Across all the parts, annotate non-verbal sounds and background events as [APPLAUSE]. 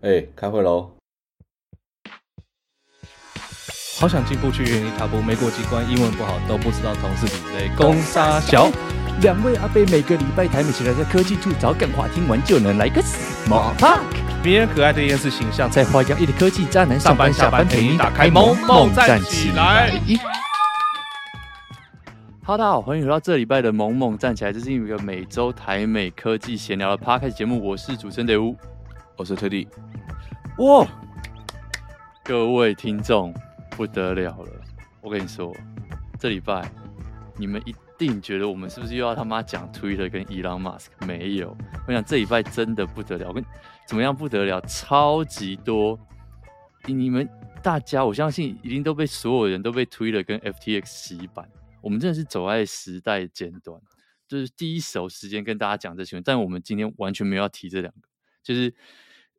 哎、欸，开会喽！好想进步去原地踏步，没过机关，英文不好都不知道同事比类。攻杀小两位阿贝每个礼拜台美起来在科技处找干话，听完就能来个 small talk。迷人可爱的厌世形象，在花样一的科技渣男上班下班陪你打开萌萌站起来。哈喽，大家好，欢迎回到这礼拜的萌萌站起来，这是一个每周台美科技闲聊的 podcast 节目，我是主持人德乌，我是特地。哇，各位听众。不得了了！我跟你说，这礼拜你们一定觉得我们是不是又要他妈讲 Twitter 跟 Elon Musk？没有，我想这礼拜真的不得了，我跟怎么样不得了？超级多！你们大家，我相信一定都被所有人都被 Twitter 跟 FTX 洗版。我们真的是走在时代尖端，就是第一手时间跟大家讲这新闻，但我们今天完全没有要提这两个，就是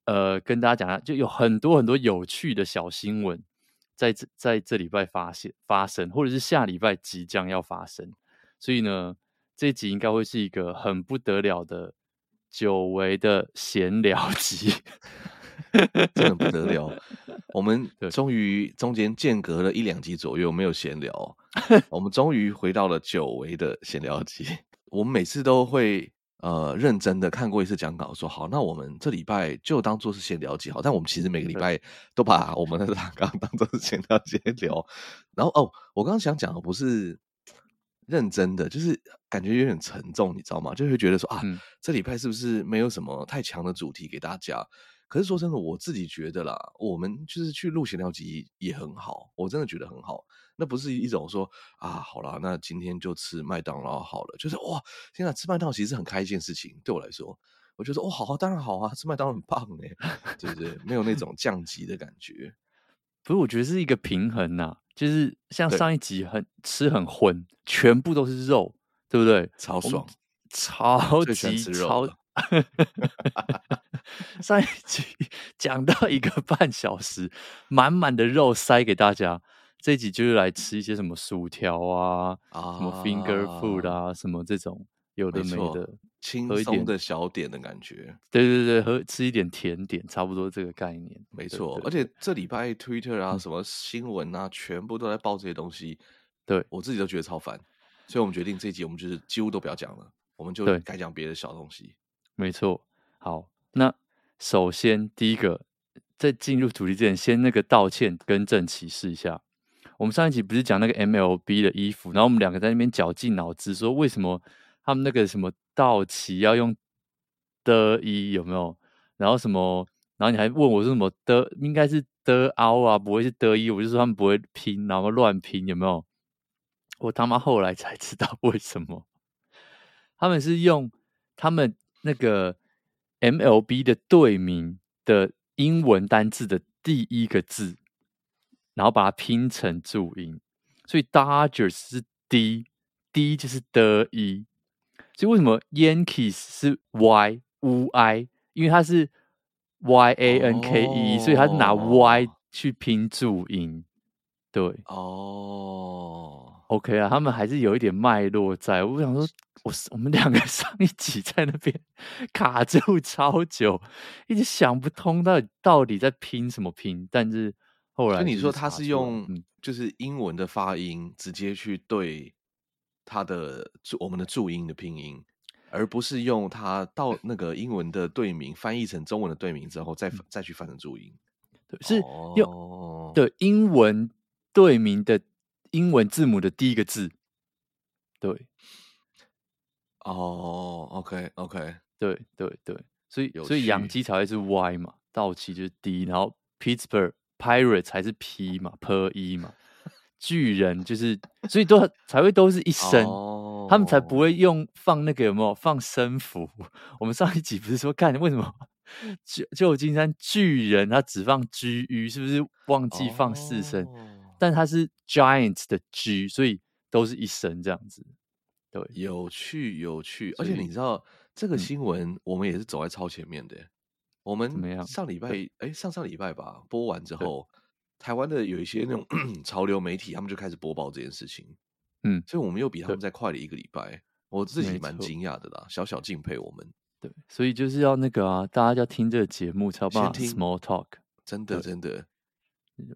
呃，跟大家讲，就有很多很多有趣的小新闻。在这在这礼拜发现发生，或者是下礼拜即将要发生，所以呢，这一集应该会是一个很不得了的久违的闲聊集，[LAUGHS] 真的不得了。我们 [LAUGHS] 终于中间间隔了一两集左右没有闲聊，[LAUGHS] 我们终于回到了久违的闲聊集。我们每次都会。呃，认真的看过一次讲稿，说好，那我们这礼拜就当做是闲聊集好。但我们其实每个礼拜都把我们的大纲 [LAUGHS] 当做是闲聊集聊。然后哦，我刚刚想讲的不是认真的，就是感觉有点沉重，你知道吗？就会觉得说啊，嗯、这礼拜是不是没有什么太强的主题给大家？可是说真的，我自己觉得啦，我们就是去录闲聊集也很好，我真的觉得很好。那不是一种说啊，好了，那今天就吃麦当劳好了，就是哇，现在吃麦当劳其实是很开心的事情，对我来说，我觉得哦，好啊，当然好啊，吃麦当劳很棒哎，对不对？没有那种降级的感觉，[LAUGHS] 不是？我觉得是一个平衡呐、啊，就是像上一集很吃很荤，全部都是肉，对不对？超爽，超级超。[LAUGHS] 上一集讲到一个半小时，满满的肉塞给大家。这一集就是来吃一些什么薯条啊，啊什么 finger food 啊，什么这种有的没的，轻松的小点的感觉。对对对，和吃一点甜点，差不多这个概念。没错，而且这礼拜 Twitter 啊，什么新闻啊，嗯、全部都在报这些东西。对我自己都觉得超烦，所以我们决定这一集我们就是几乎都不要讲了，我们就改讲别的小东西。没错，好，那首先第一个，在进入主题之前，先那个道歉更正启事一下。我们上一集不是讲那个 MLB 的衣服，然后我们两个在那边绞尽脑汁说为什么他们那个什么道奇要用的一有没有？然后什么？然后你还问我是什么的？应该是的凹啊，不会是的一。我就说他们不会拼，然后乱拼有没有？我他妈后来才知道为什么他们是用他们那个 MLB 的队名的英文单字的第一个字。然后把它拼成注音，所以 Dodgers 是 D，D 就是的一，所以为什么 Yankees 是 Y U I？因为它是 Y A N K E，、oh. 所以它是拿 Y 去拼注音。对，哦、oh.，OK 啊，他们还是有一点脉络在。我想说，我我们两个 [LAUGHS] 上一集在那边卡住超久，一直想不通到底到底在拼什么拼，但是。所以你说他是用就是英文的发音直接去对他的注我们的注音的拼音，而不是用他到那个英文的队名翻译成中文的队名之后再再去翻成注音，对，是用对英文队名的英文字母的第一个字，对，哦，OK OK，对对对，所以所以养鸡才会是 Y 嘛，道奇就是 D，然后 Pittsburgh。Pirates 还是 P 嘛，Per 一嘛，巨人就是，所以都才会都是一声，oh. 他们才不会用放那个有没有放声符？我们上一集不是说看为什么旧旧金山巨人他只放 G U，是不是忘记放四声？Oh. 但它是 Giants 的 G，所以都是一声这样子。对，有趣有趣，而且你知道这个新闻，我们也是走在超前面的。我们上礼拜，哎，上上礼拜吧，播完之后，台湾的有一些那种 [COUGHS] 潮流媒体，他们就开始播报这件事情。嗯，所以我们又比他们再快了一个礼拜，我自己蛮惊讶的啦，小小敬佩我们。对，所以就是要那个啊，大家要听这个节目才有办法先听 small talk，真的真的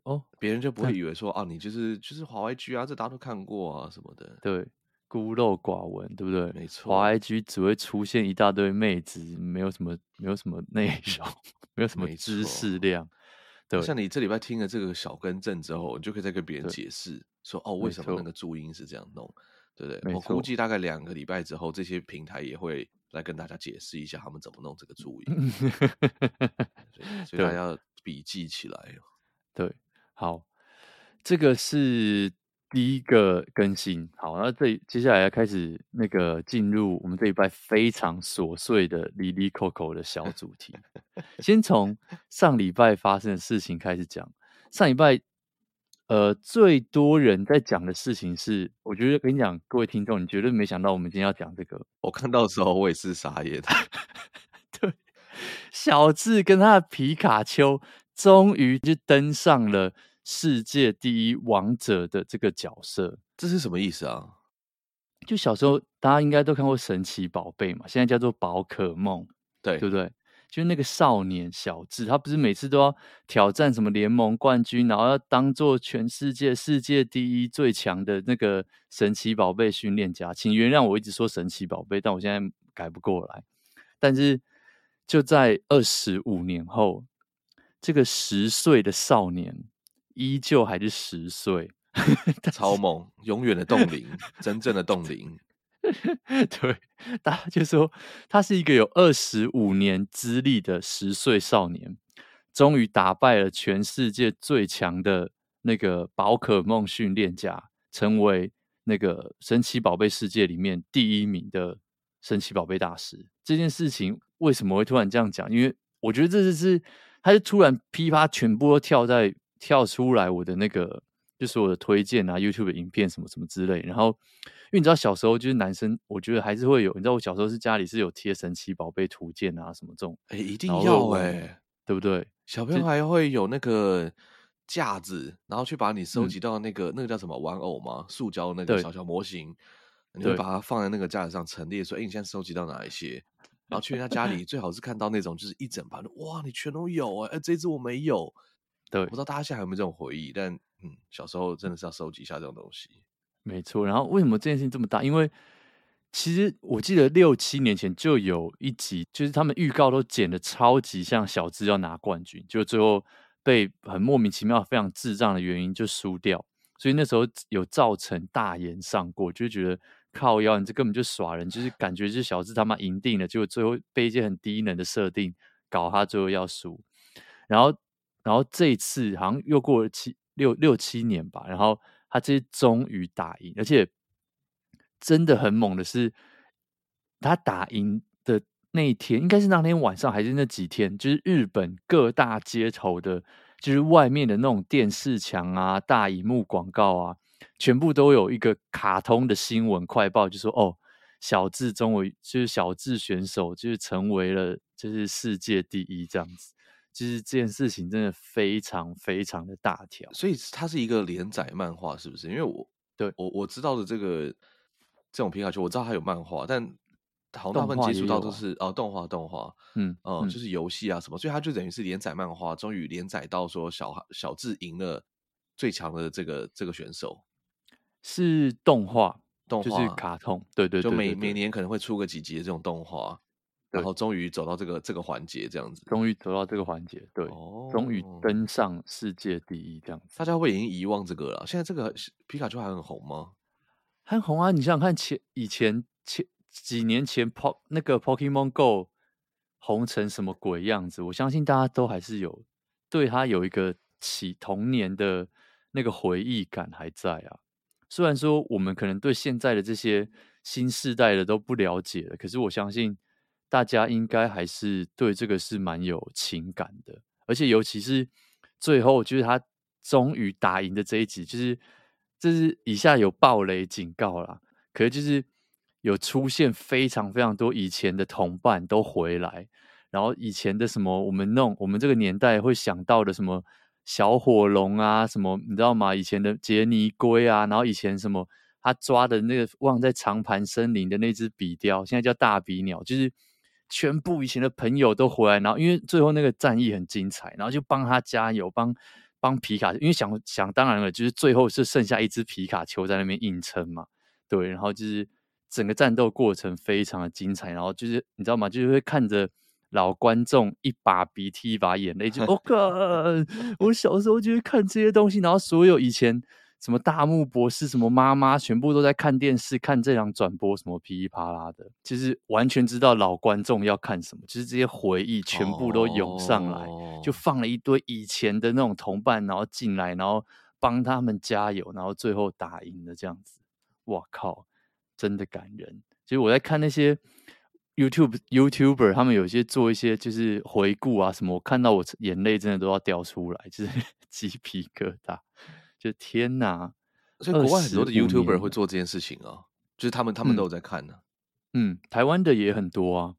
哦，别人就不会以为说啊，你就是就是滑 IG 啊，这大家都看过啊什么的。对，孤陋寡闻，对不对？没错，滑 IG 只会出现一大堆妹子，没有什么没有什么内容，[LAUGHS] 没有什么知识量。对，像你这礼拜听了这个小更正之后，你就可以再跟别人解释说哦，为什么那个注音是这样弄，对不对？我估计大概两个礼拜之后，这些平台也会来跟大家解释一下他们怎么弄这个注音，[LAUGHS] 所以大家要笔记起来。对，好，这个是第一个更新。好，那这接下来要开始那个进入我们这一拜非常琐碎的哩哩扣扣的小主题。先从上礼拜发生的事情开始讲。上礼拜，呃，最多人在讲的事情是，我觉得跟你讲，各位听众，你绝对没想到我们今天要讲这个。我看到的时候，我也是傻眼。[LAUGHS] 对，小智跟他的皮卡丘。终于就登上了世界第一王者的这个角色，这是什么意思啊？就小时候大家应该都看过神奇宝贝嘛，现在叫做宝可梦，对对不对？就那个少年小智，他不是每次都要挑战什么联盟冠军，然后要当做全世界世界第一最强的那个神奇宝贝训练家。请原谅我一直说神奇宝贝，但我现在改不过来。但是就在二十五年后。这个十岁的少年依旧还是十岁，[LAUGHS] 超猛，永远的冻龄，真正的冻龄。[LAUGHS] 对，大家就说他是一个有二十五年资历的十岁少年，终于打败了全世界最强的那个宝可梦训练家，成为那个神奇宝贝世界里面第一名的神奇宝贝大师。这件事情为什么会突然这样讲？因为我觉得这就是。他就突然噼啪全部都跳在跳出来，我的那个就是我的推荐啊，YouTube 的影片什么什么之类。然后，因为你知道小时候就是男生，我觉得还是会有。你知道我小时候是家里是有贴神奇宝贝图鉴啊什么这种，哎、欸，一定要哎、欸，对不对？小朋友还会有那个架子，然后去把你收集到那个、嗯、那个叫什么玩偶吗？塑胶那个小小模型，你会把它放在那个架子上陈列，说：“哎、欸，你现在收集到哪一些？”然后去人家家里，最好是看到那种就是一整盘的，哇，你全都有哎、欸，这只我没有。[LAUGHS] 对，我不知道大家现在有没有这种回忆，但嗯，小时候真的是要收集一下这种东西。没错。然后为什么这件事情这么大？因为其实我记得六七年前就有一集，就是他们预告都剪的超级像小智要拿冠军，就最后被很莫名其妙、非常智障的原因就输掉，所以那时候有造成大言上过，就觉得。靠腰，你这根本就耍人，就是感觉就是小智他妈赢定了，结果最后被一些很低能的设定搞他最后要输，然后然后这一次好像又过了七六六七年吧，然后他这次终于打赢，而且真的很猛的是，他打赢的那一天，应该是那天晚上还是那几天，就是日本各大街头的，就是外面的那种电视墙啊、大荧幕广告啊。全部都有一个卡通的新闻快报，就说哦，小智终于就是小智选手，就是成为了就是世界第一这样子。就是这件事情真的非常非常的大条，所以它是一个连载漫画，是不是？因为我对我我知道的这个这种皮卡丘，我知道它有漫画，但好大部分接触到都是、啊、哦动画动画，嗯哦、呃、就是游戏啊什么，所以它就等于是连载漫画，终于连载到说小小智赢了最强的这个这个选手。是动画，动画就是卡通，对对对，对，就每每年可能会出个几集的这种动画，然后终于走到这个这个环节，这样子，终于走到这个环节，对，哦，终于登上世界第一，这样子，大家会已经遗忘这个了。现在这个皮卡丘还很红吗？很红啊！你想想看前，前以前前几年前，Po 那个 Pokemon Go 红成什么鬼样子？我相信大家都还是有对它有一个起童年的那个回忆感还在啊。虽然说我们可能对现在的这些新世代的都不了解了，可是我相信大家应该还是对这个是蛮有情感的，而且尤其是最后就是他终于打赢的这一集，就是这是以下有暴雷警告啦，可是就是有出现非常非常多以前的同伴都回来，然后以前的什么我们弄我们这个年代会想到的什么。小火龙啊，什么你知道吗？以前的杰尼龟啊，然后以前什么他抓的那个忘在长盘森林的那只比雕，现在叫大比鸟，就是全部以前的朋友都回来，然后因为最后那个战役很精彩，然后就帮他加油，帮帮皮卡，因为想想当然了，就是最后是剩下一只皮卡丘在那边硬撑嘛，对，然后就是整个战斗过程非常的精彩，然后就是你知道吗？就是会看着老观众一把鼻涕一把眼泪，就我靠、哦，我小时候就会看这些东西，然后所有以前。什么大木博士，什么妈妈，全部都在看电视看这场转播，什么噼里啪啦的，其实完全知道老观众要看什么，就是这些回忆全部都涌上来，哦、就放了一堆以前的那种同伴，然后进来，然后帮他们加油，然后最后打赢了这样子。哇靠，真的感人。其实我在看那些 YouTube YouTuber，他们有些做一些就是回顾啊什么，我看到我眼泪真的都要掉出来，就是 [LAUGHS] 鸡皮疙瘩。就天哪！所以国外很多的 YouTuber 会做这件事情啊，就是他们他们都有在看呢、啊嗯。嗯，台湾的也很多啊。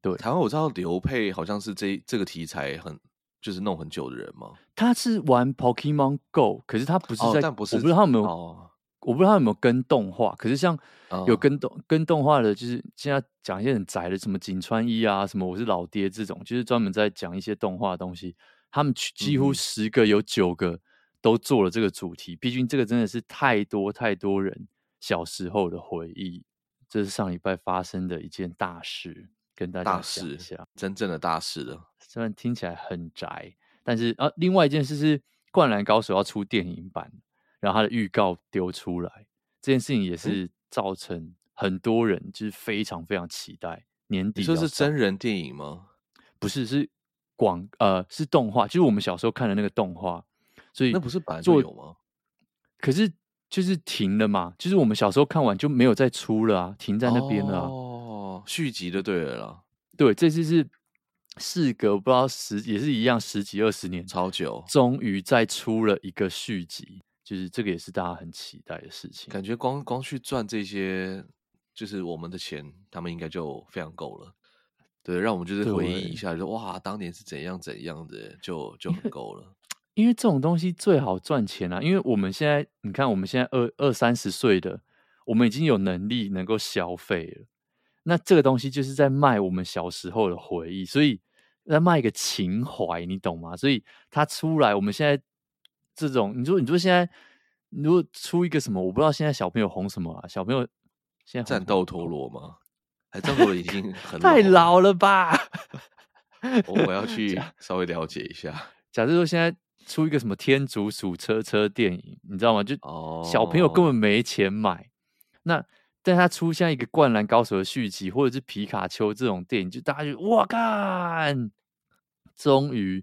对，台湾我知道刘佩好像是这这个题材很就是弄很久的人嘛。他是玩 Pokemon Go，可是他不是在，哦、但不是我不知道他有没有，哦、我不知道他有没有跟动画。可是像有跟动、哦、跟动画的，就是现在讲一些很宅的，什么井川一啊，什么我是老爹这种，就是专门在讲一些动画的东西。他们几乎十个有九个。嗯都做了这个主题，毕竟这个真的是太多太多人小时候的回忆。这是上礼拜发生的一件大事，跟大家讲一下，真正的大事了。虽然听起来很宅，但是啊，另外一件事是《灌篮高手》要出电影版，然后他的预告丢出来，这件事情也是造成很多人就是非常非常期待。年底你说是真人电影吗？不是，是广呃是动画，就是我们小时候看的那个动画。所以那不是本来就有吗？可是就是停了嘛，就是我们小时候看完就没有再出了啊，停在那边了、啊。哦，续集的对了啦，对，这次是事隔不知道十，也是一样十几二十年，超久，终于再出了一个续集，就是这个也是大家很期待的事情。感觉光光去赚这些，就是我们的钱，他们应该就非常够了。对，让我们就是回忆一下，就说哇，当年是怎样怎样的，就就很够了。[LAUGHS] 因为这种东西最好赚钱啊！因为我们现在，你看我们现在二二三十岁的，我们已经有能力能够消费了。那这个东西就是在卖我们小时候的回忆，所以在卖一个情怀，你懂吗？所以它出来，我们现在这种，你说你说现在如果出一个什么，我不知道现在小朋友红什么啊？小朋友现在战斗陀螺吗？还战斗陀螺已经很太老了吧？我我要 [LAUGHS] 去稍微了解一下。假设说现在。出一个什么天竺鼠车车电影，你知道吗？就小朋友根本没钱买。Oh. 那但他出现一个灌篮高手的续集，或者是皮卡丘这种电影，就大家就哇干，终于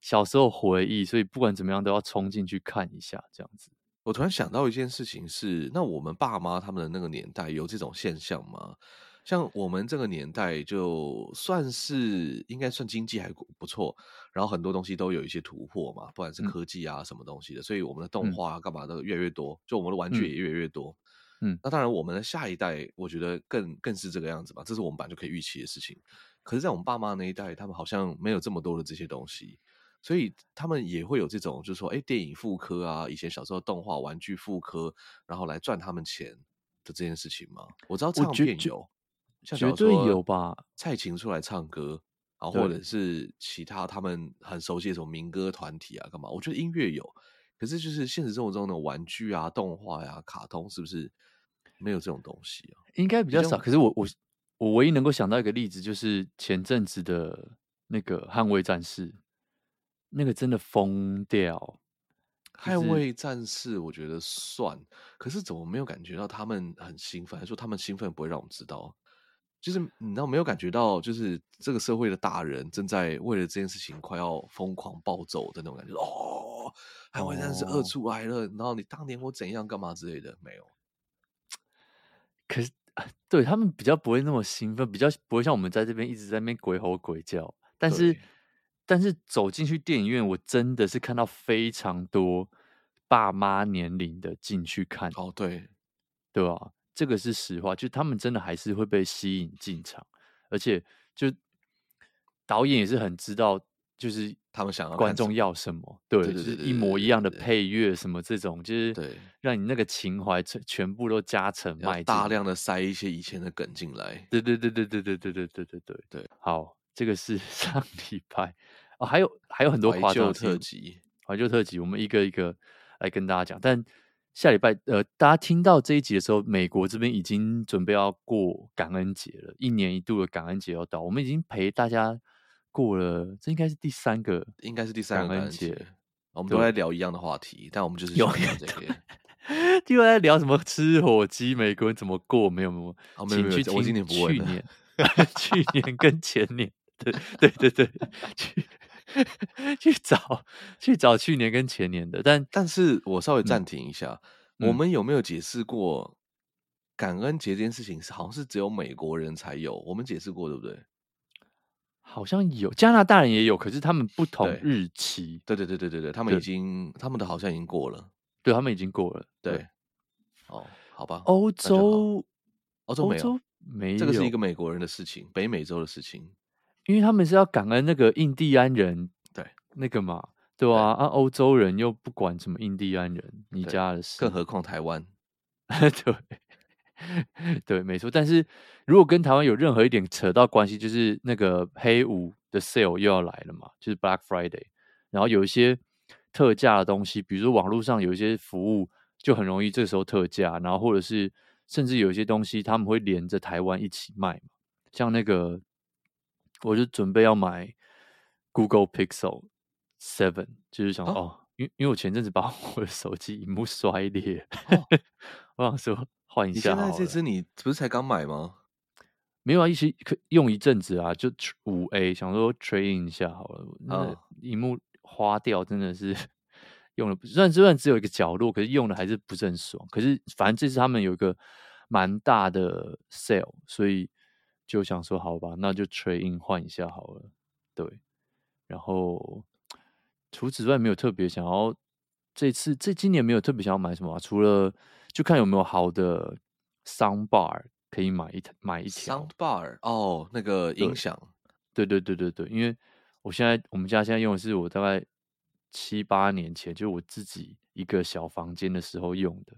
小时候回忆，所以不管怎么样都要冲进去看一下，这样子。我突然想到一件事情是，那我们爸妈他们的那个年代有这种现象吗？像我们这个年代，就算是应该算经济还不错，然后很多东西都有一些突破嘛，不管是科技啊什么东西的，嗯、所以我们的动画啊干嘛的越来越多，就我们的玩具也越来越多。嗯，那当然我们的下一代，我觉得更更是这个样子吧，这是我们本来就可以预期的事情。可是，在我们爸妈那一代，他们好像没有这么多的这些东西，所以他们也会有这种，就是说，哎，电影复刻啊，以前小时候动画玩具复刻，然后来赚他们钱的这件事情吗？我知道唱片有。绝对有吧，蔡琴出来唱歌，然后或者是其他他们很熟悉的什么民歌团体啊，干嘛？我觉得音乐有，可是就是现实生活中的玩具啊、动画呀、啊、卡通，是不是没有这种东西啊？应该比较少。可是我我我唯一能够想到一个例子，就是前阵子的那个《捍卫战士》，那个真的疯掉。捍卫战士，我觉得算，可是怎么没有感觉到他们很兴奋？还是说他们兴奋不会让我们知道？就是你知道没有感觉到，就是这个社会的大人正在为了这件事情快要疯狂暴走的那种感觉。哦，捍卫战士二出来了，然后你当年我怎样干嘛之类的没有？可是对他们比较不会那么兴奋，比较不会像我们在这边一直在那边鬼吼鬼叫。但是对但是走进去电影院，我真的是看到非常多爸妈年龄的进去看。哦，对，对吧？这个是实话，就他们真的还是会被吸引进场，而且就导演也是很知道，就是他们想要观众要什么，对，是一模一样的配乐什么这种，就是对，让你那个情怀全全部都加成卖，大量的塞一些以前的梗进来，对对对对对对对对对对对对。好，这个是上礼拜哦，还有还有很多怀旧特辑，怀旧特辑，我们一个一个来跟大家讲。但下礼拜呃，大家听到这一集的时候，美国这边已经准备要过感恩节了，一年一度的感恩节要到，我们已经陪大家。过了，这应该是第三个，应该是第三个感恩节。我们都在聊一样的话题，但我们就是聊这个。就在聊什么吃火鸡，美国人怎么过？没有没有，哦、没有没有。我今年不问了。[LAUGHS] 去年，去年跟前年，对对对对，[LAUGHS] 去 [LAUGHS] 去找去找去年跟前年的。但但是我稍微暂停一下，嗯、我们有没有解释过感恩节这件事情是好像是只有美国人才有？我们解释过对不对？好像有加拿大人也有，可是他们不同日期。对对对对对对，他们已经他们的好像已经过了，对他们已经过了。对，对哦，好吧。欧洲，欧洲没有，欧洲没有，这个是一个美国人的事情，北美洲的事情，因为他们是要感恩那个印第安人，对那个嘛，对啊，啊，欧洲人又不管什么印第安人，你家的事，更何况台湾，[LAUGHS] 对。[LAUGHS] 对，没错。但是如果跟台湾有任何一点扯到关系，就是那个黑五的 sale 又要来了嘛，就是 Black Friday。然后有一些特价的东西，比如说网络上有一些服务，就很容易这时候特价。然后或者是甚至有一些东西，他们会连着台湾一起卖嘛。像那个，我就准备要买 Google Pixel Seven，就是想哦，哦，因为因为我前阵子把 [LAUGHS] 我的手机屏幕摔裂，哦、我想说。换一下，你现在这支你不是才刚买吗？没有啊，一起可用一阵子啊，就五 A，想说 trade 一下好了。那荧幕花掉真的是 [LAUGHS] 用了，虽然虽然只有一个角落，可是用的还是不是很爽。可是反正这次他们有一个蛮大的 sale，所以就想说好吧，那就 trade in 换一下好了。对，然后除此之外没有特别想要，这次这今年没有特别想要买什么啊，除了。就看有没有好的 sound bar 可以买一买一条 sound bar 哦，那个音响，对对对对对，因为我现在我们家现在用的是我大概七八年前就是我自己一个小房间的时候用的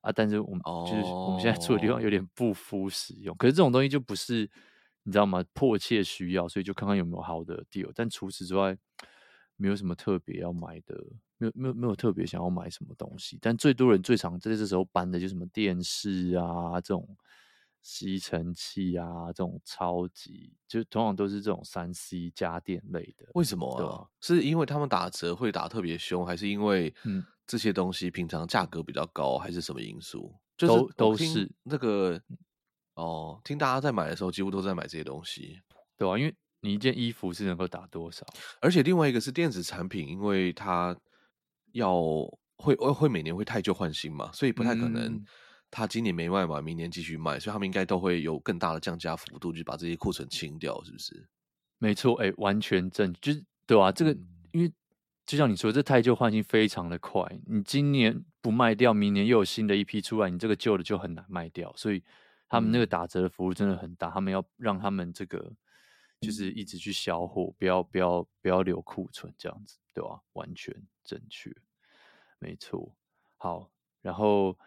啊，但是我们、哦、就是我们现在住的地方有点不敷使用，可是这种东西就不是你知道吗？迫切需要，所以就看看有没有好的 deal，但除此之外没有什么特别要买的。没有没有没有特别想要买什么东西，但最多人最常在这时候搬的就是什么电视啊，这种吸尘器啊，这种超级就通常都是这种三 C 家电类的。为什么啊？是因为他们打折会打特别凶，还是因为嗯这些东西平常价格比较高，还是什么因素？就是都都是那个哦，听大家在买的时候几乎都在买这些东西，对啊，因为你一件衣服是能够打多少？而且另外一个是电子产品，因为它。要会会每年会汰旧换新嘛，所以不太可能他今年没卖嘛，明年继续卖，所以他们应该都会有更大的降价幅度，就把这些库存清掉，是不是？没错，哎、欸，完全正，就是对啊，这个因为就像你说，这太旧换新非常的快，你今年不卖掉，明年又有新的一批出来，你这个旧的就很难卖掉，所以他们那个打折的服务真的很大，他们要让他们这个就是一直去销货，不要不要不要留库存这样子。对啊，完全正确，没错。好，然后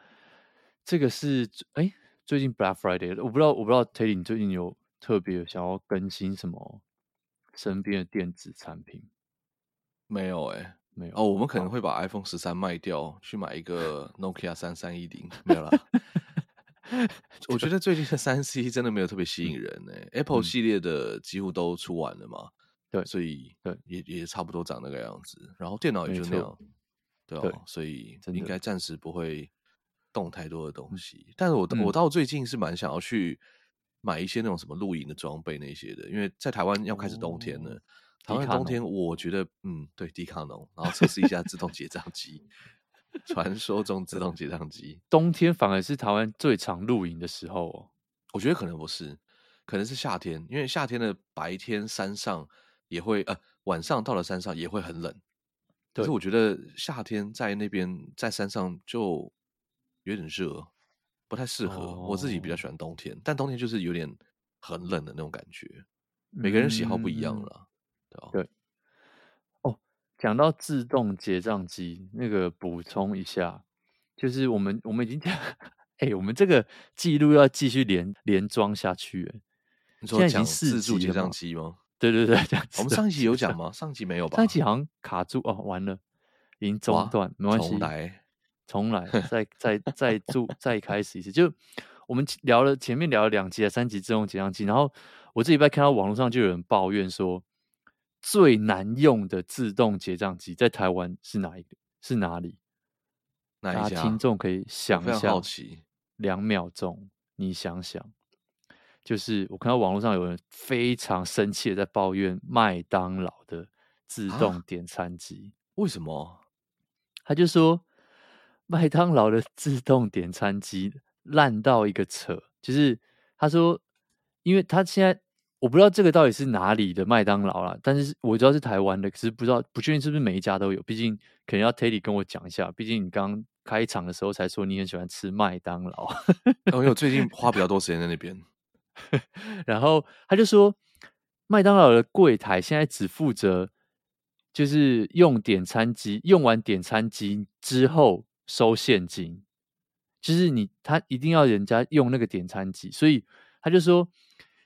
这个是哎，最近 Black Friday，我不知道，我不知道 Teddy 你最近有特别想要更新什么身边的电子产品？没有哎、欸，没有。哦，我们可能会把 iPhone 十三卖掉，去买一个 [LAUGHS] Nokia 三三一零没有啦。我觉得最近的三 C 真的没有特别吸引人呢、，Apple 系列的几乎都出完了嘛。对，所以对也也差不多长那个样子，然后电脑也就那样，对啊，对，所以应该暂时不会动太多的东西。但是我、嗯、我到最近是蛮想要去买一些那种什么露营的装备那些的，因为在台湾要开始冬天了，哦、台湾冬天我觉得嗯，对，迪卡侬，然后测试一下自动结账机，传说中自动结账机，冬天反而是台湾最常露营的时候哦，我觉得可能不是，可能是夏天，因为夏天的白天山上。也会呃，晚上到了山上也会很冷，可是我觉得夏天在那边在山上就有点热，不太适合。哦。我自己比较喜欢冬天，但冬天就是有点很冷的那种感觉。每个人喜好不一样了，嗯，对，哦。讲到自动结账机，那个补充一下，就是我们我们已经讲，[LAUGHS] 哎、欸，我们这个记录要继续连连装下去。你说讲自助结账机吗？对对对，我们上一集有讲吗？[LAUGHS] 上一集没有吧？上一集好像卡住哦，完了，已经中断，没关系，重来，重来，再 [LAUGHS] 再再做再开始一次。就我们聊了前面聊了两集啊，三集自动结账机，然后我这礼拜看到网络上就有人抱怨说，最难用的自动结账机在台湾是哪一个？是哪里？哪一家？听众可以想一下，好奇，两秒钟，你想想。就是我看到网络上有人非常生气的在抱怨麦当劳的自动点餐机，为什么？他就说麦当劳的自动点餐机烂到一个扯，就是他说，因为他现在我不知道这个到底是哪里的麦当劳啦，但是我知道是台湾的，可是不知道不确定是不是每一家都有，毕竟可能要 Teddy 跟我讲一下，毕竟你刚开场的时候才说你很喜欢吃麦当劳，因为我最近花比较多时间在那边。[LAUGHS] 然后他就说，麦当劳的柜台现在只负责就是用点餐机，用完点餐机之后收现金，就是你他一定要人家用那个点餐机，所以他就说，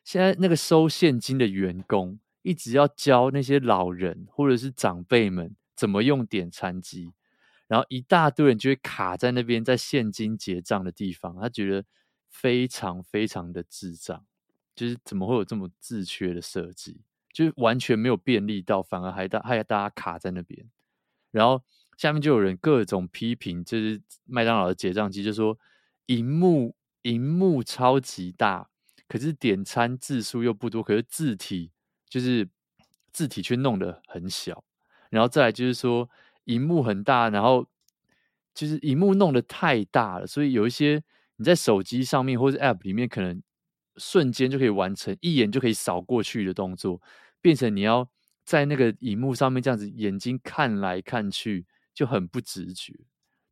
现在那个收现金的员工一直要教那些老人或者是长辈们怎么用点餐机，然后一大堆人就会卡在那边在现金结账的地方，他觉得。非常非常的智障，就是怎么会有这么自缺的设计？就是完全没有便利到，反而还大还要大家卡在那边。然后下面就有人各种批评，就是麦当劳的结账机，就说荧幕荧幕超级大，可是点餐字数又不多，可是字体就是字体却弄得很小。然后再来就是说荧幕很大，然后就是荧幕弄得太大了，所以有一些。你在手机上面或者 App 里面，可能瞬间就可以完成，一眼就可以扫过去的动作，变成你要在那个荧幕上面这样子眼睛看来看去，就很不直觉。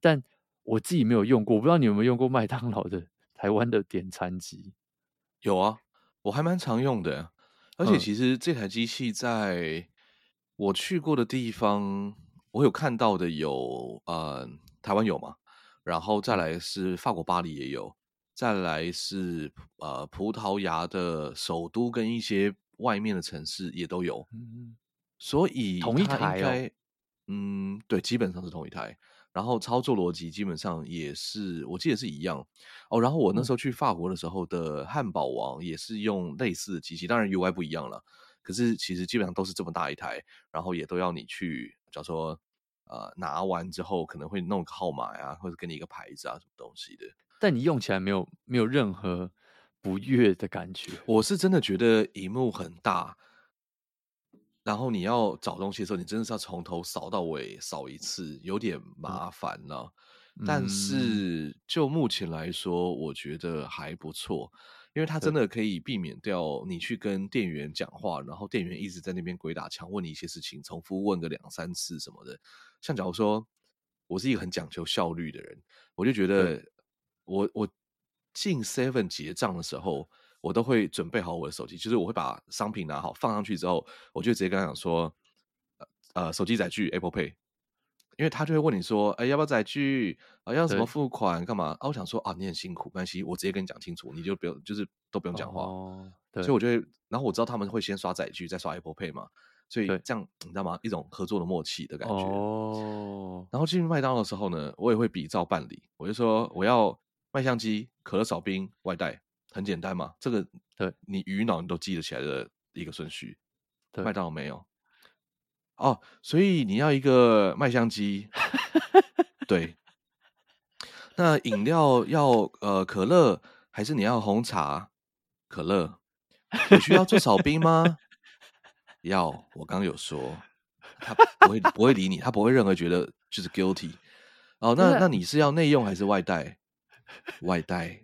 但我自己没有用过，我不知道你有没有用过麦当劳的 [LAUGHS] 台湾的点餐机？有啊，我还蛮常用的。而且其实这台机器在我去过的地方，我有看到的有，呃，台湾有嘛？然后再来是法国巴黎也有，再来是呃葡萄牙的首都跟一些外面的城市也都有，嗯，所以同一台哦，嗯，对，基本上是同一台。然后操作逻辑基本上也是，我记得是一样哦。然后我那时候去法国的时候的汉堡王也是用类似的机器，当然 UI 不一样了，可是其实基本上都是这么大一台，然后也都要你去，假如说。呃，拿完之后可能会弄个号码呀，或者给你一个牌子啊，什么东西的。但你用起来没有没有任何不悦的感觉。我是真的觉得荧幕很大，然后你要找东西的时候，你真的是要从头扫到尾扫一次，有点麻烦呢。嗯。但是就目前来说，我觉得还不错。因为它真的可以避免掉你去跟店员讲话，然后店员一直在那边鬼打墙问你一些事情，重复问个两三次什么的。像假如说我是一个很讲究效率的人，我就觉得我我进 Seven 结账的时候，我都会准备好我的手机，就是我会把商品拿好放上去之后，我就直接跟他讲说，呃，手机载具 Apple Pay。因为他就会问你说：“哎，要不要载具？啊，要什么付款？干嘛？”啊，我想说啊，你很辛苦，没关系，我直接跟你讲清楚，你就不用，就是都不用讲话。哦，对。所以我就会，然后我知道他们会先刷载具，再刷 Apple Pay 嘛，所以这样你知道吗？一种合作的默契的感觉。哦。然后进入麦当劳的时候呢，我也会比照办理，我就说我要麦香鸡、可乐少冰、外带，很简单嘛，这个对你鱼脑你都记得起来的一个顺序。对。麦当劳没有。哦，所以你要一个麦香鸡，对。那饮料要呃可乐，还是你要红茶？可乐。有需要做少冰吗？要，我刚刚有说，他不会不会理你，他不会任何觉得就是 guilty。哦，那那你是要内用还是外带？外带。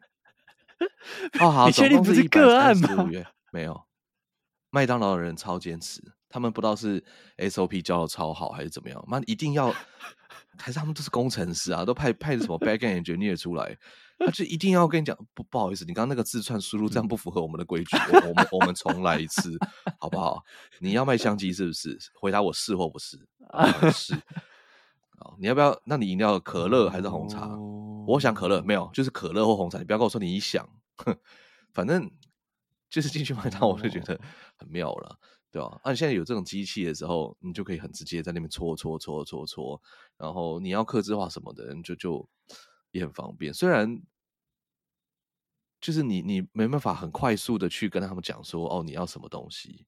[LAUGHS] 哦，好，你确定不是个案吗？[LAUGHS] 没有，麦当劳的人超坚持。他们不知道是 SOP 教的超好还是怎么样，妈一定要还是他们都是工程师啊，都派派什么 backend engineer 出来，他就一定要跟你讲，不不好意思，你刚刚那个字串输入这样不符合我们的规矩，我我们我们重来一次，好不好？你要卖相机是不是？回答我是或不是？是。[LAUGHS] 你要不要？那你饮料可乐还是红茶？哦、我想可乐，没有，就是可乐或红茶。你不要跟我说你想，哼，反正就是进去麦当，我就觉得很妙了，对吧？那、现在有这种机器的时候，你就可以很直接在那边搓搓搓搓搓，然后你要客制化什么的，你就就也很方便。虽然就是你你没办法很快速的去跟他们讲说哦你要什么东西，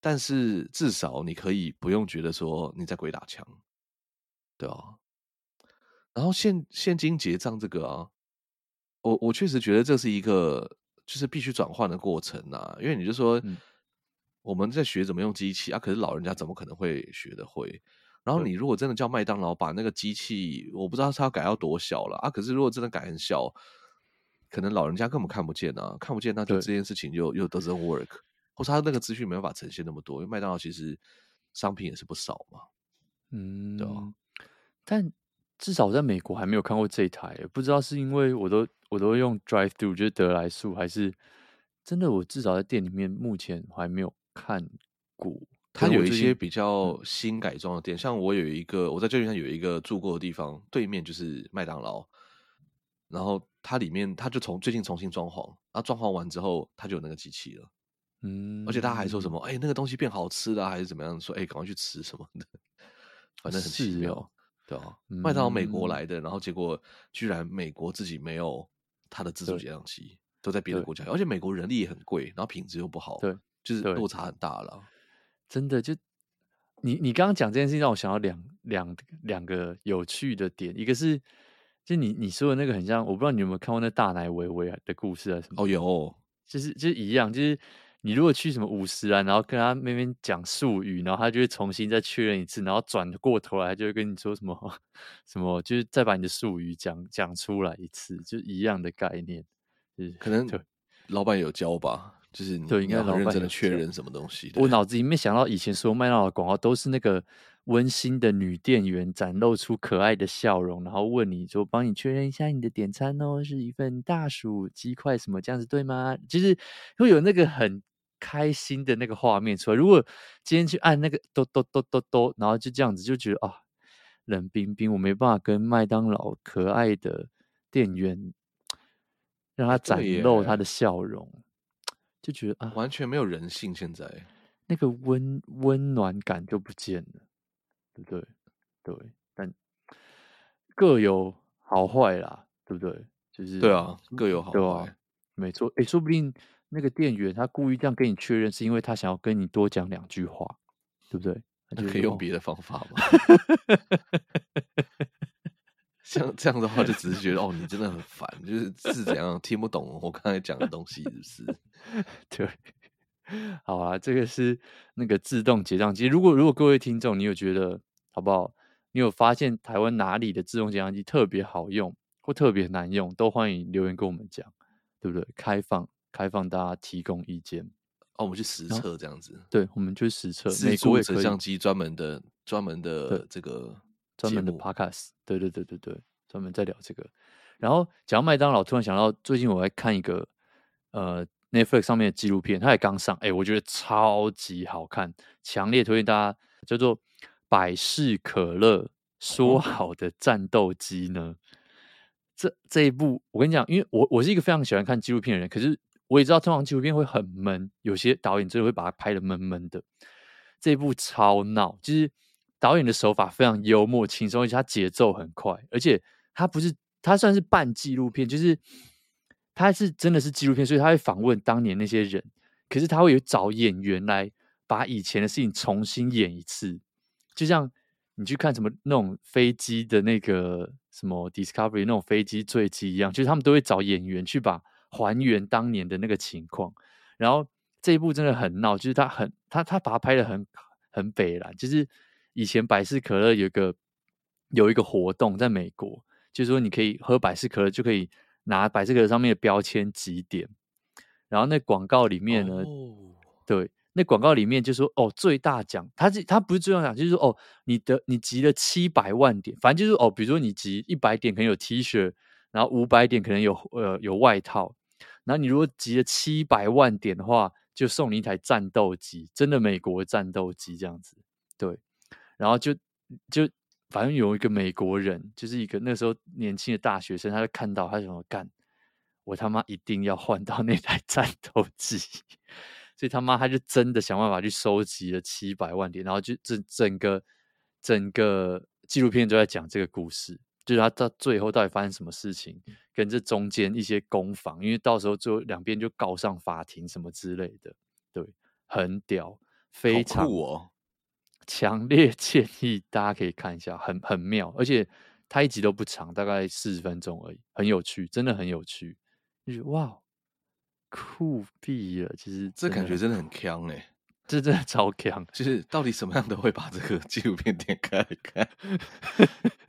但是至少你可以不用觉得说你在鬼打墙。对啊，然后现现金结账这个啊，我我确实觉得这是一个就是必须转换的过程啊，因为你就说我们在学怎么用机器啊，可是老人家怎么可能会学得会？然后你如果真的叫麦当劳把那个机器，我不知道他要改到多小了啊，可是如果真的改很小，可能老人家根本看不见啊，看不见那就这件事情就又 doesn't work，或是他那个资讯没办法呈现那么多，因为麦当劳其实商品也是不少嘛，嗯，对吧。但至少在美国还没有看过这一台，不知道是因为我都我都用 Drive Through 就是得来速，还是真的我至少在店里面目前还没有看过。它有一些比较新改装的店，嗯、像我有一个我在旧金山有一个住过的地方，对面就是麦当劳，然后它里面它就从最近重新装潢，然后装潢完之后它就有那个机器了，嗯，而且他还说什么哎、欸、那个东西变好吃了还是怎么样，说哎赶快去吃什么的，反正很奇妙。对啊，麦当劳美国来的，嗯、然后结果居然美国自己没有它的自主结账机，都在别的国家，而且美国人力也很贵，然后品质又不好，对，就是落差很大了。真的，就你你刚刚讲这件事情，让我想到两两两个有趣的点，一个是就你你说的那个很像，我不知道你有没有看过那大奶维维的故事啊什么？哦，有，就是就是一样，就是。你如果去什么五十啊，然后跟他那边讲术语，然后他就会重新再确认一次，然后转过头来就会跟你说什么 [LAUGHS] 什么，就是再把你的术语讲讲出来一次，就一样的概念。就是可能老板有教吧，就是你对，应该老板真的确认什么东西。我脑子里面想到以前说麦当劳的广告都是那个温馨的女店员展露出可爱的笑容，然后问你说：“帮你确认一下你的点餐哦，是一份大薯鸡块什么这样子对吗？”就是会有那个很。开心的那个画面出来。如果今天去按那个哆哆哆哆哆，然后就这样子，就觉得啊，冷冰冰，我没办法跟麦当劳可爱的店员 [TSK] 让他展露他的笑容，就觉得啊，完全没有人性。现在那个温温暖感就不见了，对不对？对，但各有好坏啦，对不对？就是对啊，各有好坏，啊，没错。哎，说不定。那个店员他故意这样跟你确认，是因为他想要跟你多讲两句话，对不对？可以用别的方法嘛。[LAUGHS] 像这样的话，就只是觉得哦，你真的很烦，就是是怎样听不懂我刚才讲的东西，是不是？[LAUGHS] 对，好啊，这个是那个自动结账机。如果如果各位听众，你有觉得好不好？你有发现台湾哪里的自动结账机特别好用或特别难用，都欢迎留言跟我们讲，对不对？开放。开放大家提供意见哦，我们去实测这样子。哦、对，我们去实测。美国摄像机专门的、专门的这个专门的 podcast。对对对对对，专门在聊这个。然后讲到麦当劳，突然想到最近我在看一个呃 Netflix 上面的纪录片，它也刚上，哎，我觉得超级好看，强烈推荐大家。叫做百事可乐说好的战斗机呢？嗯、这这一部我跟你讲，因为我我是一个非常喜欢看纪录片的人，可是。我也知道，通常纪录片会很闷，有些导演真的会把它拍的闷闷的。这一部超闹，就是导演的手法非常幽默轻松，而且他节奏很快，而且他不是，他算是半纪录片，就是他是真的是纪录片，所以他会访问当年那些人，可是他会有找演员来把以前的事情重新演一次，就像你去看什么那种飞机的那个什么 Discovery 那种飞机坠机一样，就是他们都会找演员去把。还原当年的那个情况，然后这一部真的很闹，就是他很他他把它拍的很很北了，就是以前百事可乐有一个有一个活动在美国，就是说你可以喝百事可乐就可以拿百事可乐上面的标签集点，然后那广告里面呢，哦、对，那广告里面就说哦，最大奖，他是他不是最大奖，就是说哦，你的你集了七百万点，反正就是哦，比如说你集一百点可能有 T 恤，然后五百点可能有呃有外套，然后你如果集了七百万点的话，就送你一台战斗机，真的美国战斗机这样子，对，然后就就反正有一个美国人，就是一个那时候年轻的大学生，他就看到他怎么干，我他妈一定要换到那台战斗机。[LAUGHS] 所以他妈他就真的想办法去收集了七百万点，然后就整整个整个纪录片都在讲这个故事，就是他到最后到底发生什么事情，跟这中间一些攻防，因为到时候就两边就告上法庭什么之类的，对，很屌，非常酷哦，强烈 [LAUGHS] 建议大家可以看一下，很很妙，而且它一集都不长，大概四十分钟而已，很有趣，真的很有趣，就是哇。酷毙了，其实这感觉真的很强哎、欸，[LAUGHS] 这真的超强。就是到底什么样的会把这个纪录片点开来看，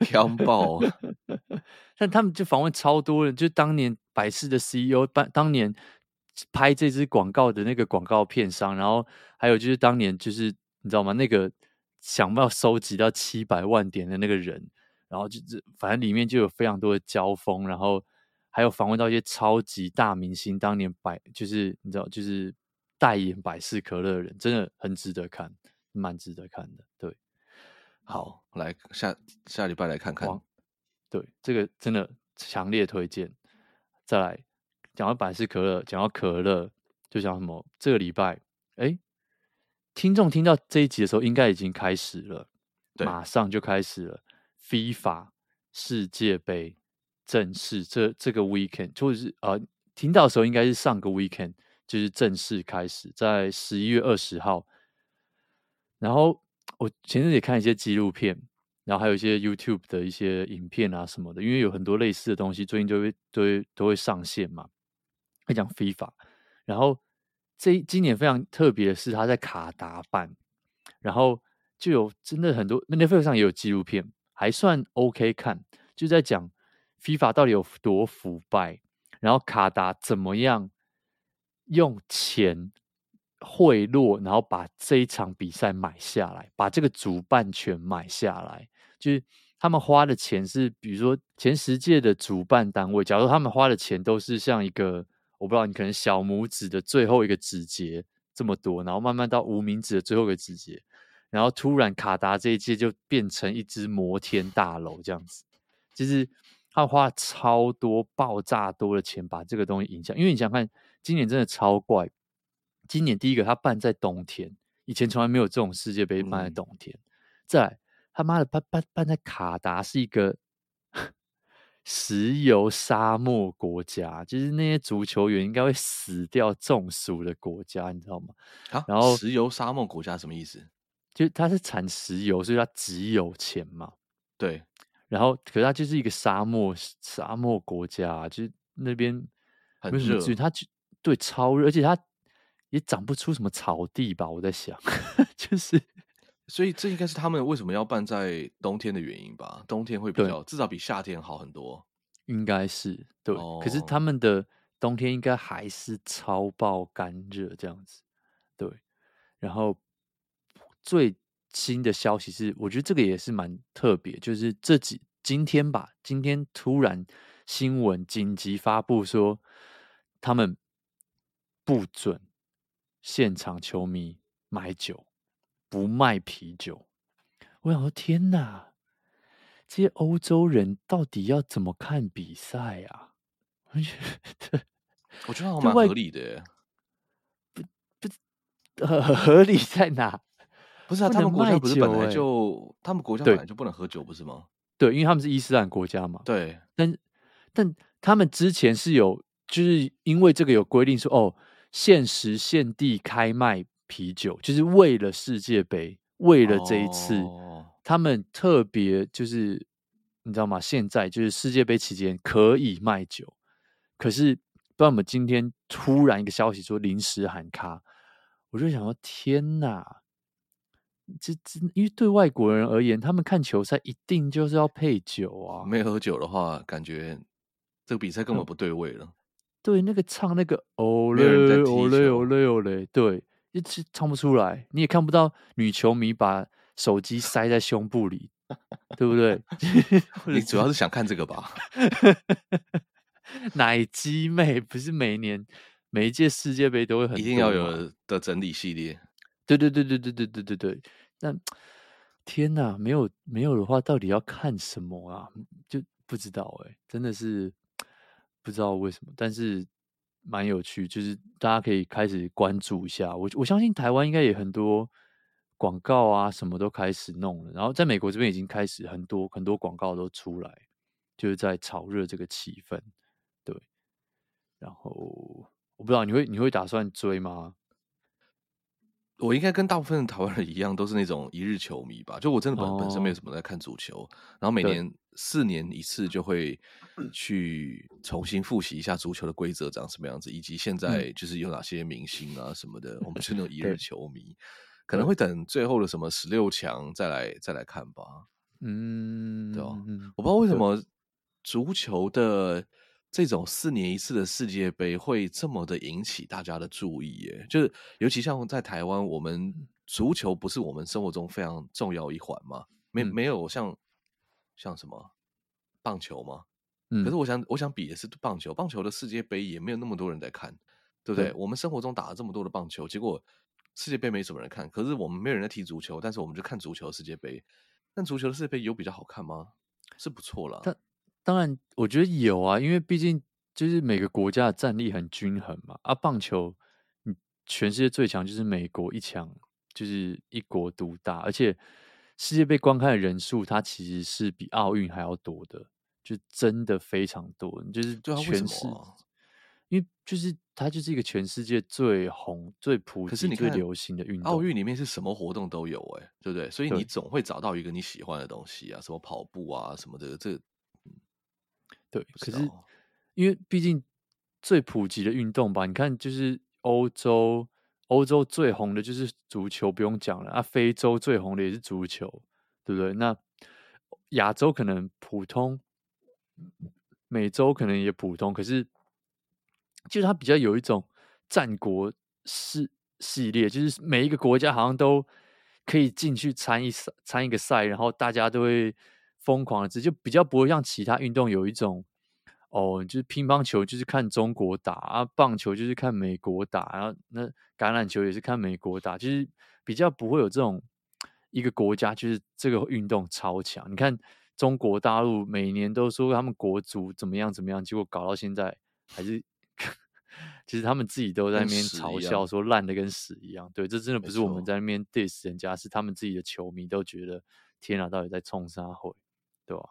[LAUGHS] 强爆！但他们就访问超多人，就当年百事的 CEO，当当年拍这支广告的那个广告片商，然后还有就是当年就是你知道吗？那个想要收集到七百万点的那个人，然后就是反正里面就有非常多的交锋，然后。还有访问到一些超级大明星，当年百就是你知道，就是代言百事可乐的人，真的很值得看，蛮值得看的。对，好，来下下礼拜来看看。对，这个真的强烈推荐。再来讲到百事可乐，讲到可乐，就讲什么？这个礼拜，哎，听众听到这一集的时候，应该已经开始了，对，马上就开始了。FIFA 世界杯。正式这这个 weekend 就是呃，听到的时候应该是上个 weekend，就是正式开始在十一月二十号。然后我前阵子也看一些纪录片，然后还有一些 YouTube 的一些影片啊什么的，因为有很多类似的东西，最近都会都会都会上线嘛。会讲 FIFA，然后这今年非常特别的是，他在卡达办，然后就有真的很多 Netflix 上也有纪录片，还算 OK 看，就在讲。FIFA 到底有多腐败？然后卡达怎么样用钱贿赂，然后把这一场比赛买下来，把这个主办权买下来？就是他们花的钱是，比如说前十届的主办单位，假如他们花的钱都是像一个，我不知道你可能小拇指的最后一个指节这么多，然后慢慢到无名指的最后一个指节，然后突然卡达这一届就变成一只摩天大楼这样子，就是。他花超多、爆炸多的钱把这个东西影响，因为你想看，今年真的超怪。今年第一个，他办在冬天，以前从来没有这种世界杯办在冬天。嗯、再来，他妈的办办办在卡达是一个 [LAUGHS] 石油沙漠国家，就是那些足球员应该会死掉中暑的国家，你知道吗？啊，然后石油沙漠国家什么意思？就它是产石油，所以它只有钱嘛。对。然后，可是它就是一个沙漠沙漠国家，啊，就是那边很热，它就对超热，而且它也长不出什么草地吧？我在想，[LAUGHS] 就是，所以这应该是他们为什么要办在冬天的原因吧？冬天会比较至少比夏天好很多，应该是对。哦，可是他们的冬天应该还是超爆干热这样子，对。然后最。新的消息是，我觉得这个也是蛮特别，就是这几今天吧，今天突然新闻紧急发布说，他们不准现场球迷买酒，不卖啤酒。我想说，天哪，这些欧洲人到底要怎么看比赛啊？[LAUGHS] 我觉得，我觉得还蛮合理的，不不，合 [LAUGHS] 合理在哪？不是啊，他们国家不是本来就，他们国家本来就不能喝酒，不是吗？对，因为他们是伊斯兰国家嘛。对，但但他们之前是有，就是因为这个有规定说，哦，限时限地开卖啤酒，就是为了世界杯，为了这一次，哦、他们特别就是你知道吗？现在就是世界杯期间可以卖酒，可是不知道我们今天突然一个消息说临时喊卡，我就想说天哪！这这，因为对外国人而言，他们看球赛一定就是要配酒啊。没喝酒的话，感觉这个比赛根本不对味了。对，那个唱那个哦嘞哦嘞哦嘞哦嘞，对，一直唱不出来，你也看不到女球迷把手机塞在胸部里，对不对？[LAUGHS] 你主要是想看这个吧？[LAUGHS] 奶鸡妹不是每年每一届世界杯都会很一定要有的整理系列。对对对对对对对对对。那天哪，没有没有的话，到底要看什么啊？就不知道哎、真的是不知道为什么，但是。蛮有趣，就是大家可以开始关注一下。我我相信台湾应该也很多广告啊，什么都开始弄了。然后在美国这边已经开始很多很多广告都出来，就是在炒热这个气氛。对，然后我不知道你会你会打算追吗？我应该跟大部分的台湾人一样，都是那种一日球迷吧。就我真的本、哦、本身没有什么在看足球，然后每年四年一次就会去重新复习一下足球的规则长什么样子，以及现在就是有哪些明星啊什么的。嗯、我们是那种 [LAUGHS] 一日球迷，可能会等最后的什么十六强再来再来看吧。嗯，对吧？我不知道为什么足球的。这种四年一次的世界杯会这么的引起大家的注意耶？就是尤其像在台湾，我们足球不是我们生活中非常重要一环吗？没没有像像什么棒球吗？嗯，可是我想我想比的是棒球，棒球的世界杯也没有那么多人在看，对不对？我们生活中打了这么多的棒球，结果世界杯没什么人看。可是我们没有人在踢足球，但是我们就看足球世界杯。但足球的世界杯有比较好看吗？是不错了。当然，我觉得有啊，因为毕竟就是每个国家的战力很均衡嘛。啊，棒球，全世界最强就是美国一强，就是一国独大，而且世界杯观看的人数，它其实是比奥运还要多的，就真的非常多。就是全世，因为就是它就是一个全世界最红、最普及、最流行的运动。奥运里面是什么活动都有，哎，对不对？所以你总会找到一个你喜欢的东西啊，什么跑步啊，什么的，这。对，可是因为毕竟最普及的运动吧，你看就是欧洲，欧洲最红的就是足球，不用讲了啊。非洲最红的也是足球，对不对？那亚洲可能普通，美洲可能也普通，可是就是它比较有一种战国系系列，就是每一个国家好像都可以进去参一参一个赛，然后大家都会。疯狂的字就比较不会像其他运动有一种哦，就是乒乓球就是看中国打啊，棒球就是看美国打，然后那橄榄球也是看美国打，就是比较不会有这种一个国家就是这个运动超强。你看中国大陆每年都说他们国足怎么样怎么样，结果搞到现在还是，[LAUGHS] 其实他们自己都在那边嘲笑说烂的跟屎一样。对，这真的不是我们在那边 diss 人家，是他们自己的球迷都觉得天啊，到底在冲啥会？对吧？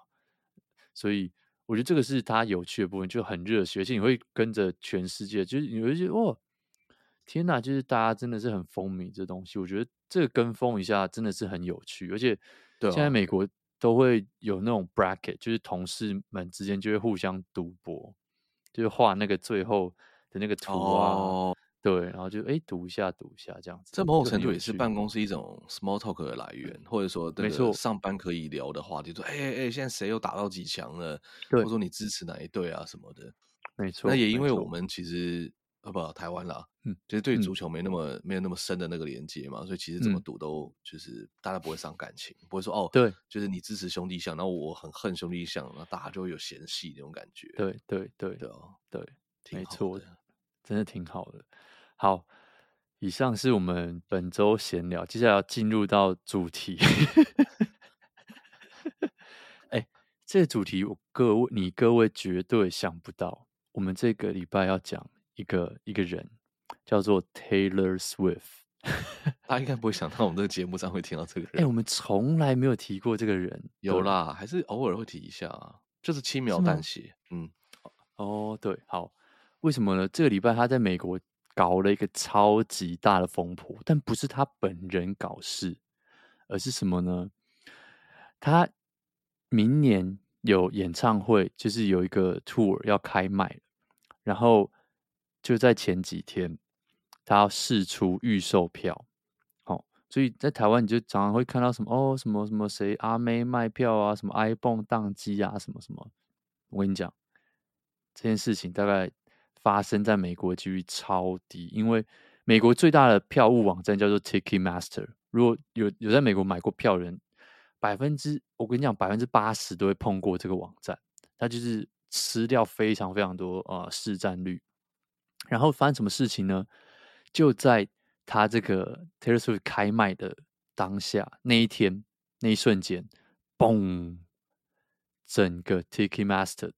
所以我觉得这个是他有趣的部分，就很热血，而且你会跟着全世界，就是你会觉得哦，天哪！就是大家真的是很风靡这东西。我觉得这个跟风一下真的是很有趣，而且现在美国都会有那种 bracket，就是同事们之间就会互相赌博，就是画那个最后的那个图啊。哦对，然后就哎，读一下，读一下，这样子。这某种程度也是办公室一种 small talk 的来源，或者说，没错，上班可以聊的话题，说，哎哎哎，现在谁又打到几强了？或者说你支持哪一队啊什么的。没错。那也因为我们其实，呃，不，台湾啦，嗯，其实对足球没那么、嗯、没有那么深的那个连接嘛，所以其实怎么赌都就是大家不会伤感情，不会说哦，对，就是你支持兄弟象，然后我很恨兄弟象，那大家就会有嫌隙那种感觉。对对对对对，没错，真的挺好的。好，以上是我们本周闲聊，接下来要进入到主题。哎、欸，这个主题我各位你各位绝对想不到，我们这个礼拜要讲一个一个人，叫做 Taylor Swift。大家应该不会想到我们这个节目上会听到这个人。哎、欸，我们从来没有提过这个人。有啦，还是偶尔会提一下，就是轻描淡写。嗯，哦，对，好，为什么呢？这个礼拜他在美国。搞了一个超级大的风波，但不是他本人搞事，而是什么呢？他明年有演唱会，就是有一个 tour 要开卖，然后就在前几天，他要释出预售票。好，所以在台湾你就常常会看到什么哦，什么什么谁阿妹卖票啊，什么 iPhone 当机啊，什么什么。我跟你讲，这件事情大概。发生在美国的几率超低，因为美国最大的票务网站叫做 Ticketmaster。如果有有在美国买过票人，百分之我跟你讲，百分之八十都会碰过这个网站。它就是吃掉非常非常多、呃、市占率。然后发生什么事情呢？就在他这个 Taylor Swift 开卖的当下那一天那一瞬间，嘣，整个 Ticketmaster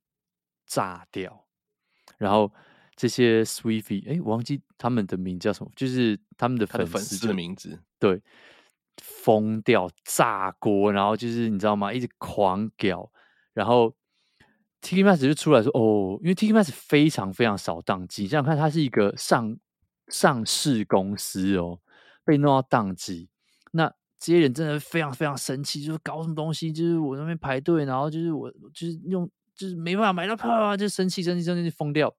炸掉，然后。这些 Swiftie，哎，我忘记他们的名叫什么，就是他们的粉丝，粉丝的名字，对，疯掉炸锅，然后就是你知道吗？一直狂屌，然后 Ticketmaster 就出来说，哦，因为 Ticketmaster 非常非常少宕机，想想看，它是一个上上市公司哦，被弄到宕机，那这些人真的非常非常生气，就是搞什么东西，就是我那边排队，然后就是我就是用就是没办法买到票啊，就生气生气生气疯掉。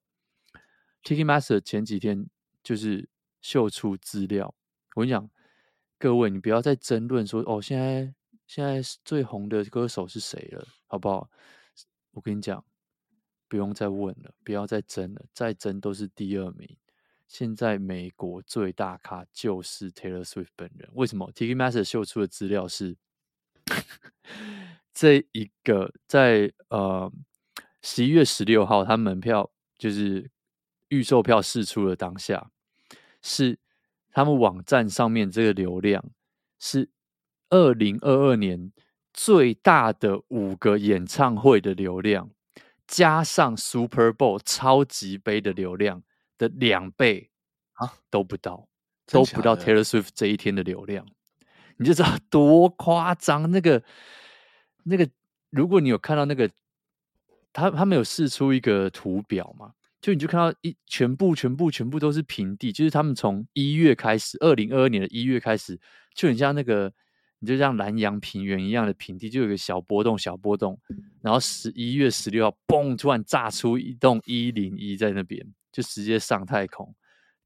Tikimaster 前几天就是秀出资料，我跟你讲，各位你不要再争论说哦，现在现在最红的歌手是谁了，好不好？我跟你讲，不用再问了，不要再争了，再争都是第二名。现在美国最大咖就是 Taylor Swift 本人。为什么？Tikimaster 秀出的资料是这一个在呃十一月十六号，他门票就是。预售票试出的当下，是他们网站上面这个流量是二零二二年最大的五个演唱会的流量，加上 Super Bowl 超级杯的流量的两倍啊，都不到，都不到 Taylor Swift 这一天的流量，你就知道多夸张。那个那个，如果你有看到那个，他他们有试出一个图表吗？就你就看到一全部全部全部都是平地，就是他们从一月开始，二零二二年的一月开始，就很像那个，你就像南洋平原一样的平地，就有个小波动小波动，然后十一月十六号，嘣，突然炸出一栋一零一在那边，就直接上太空，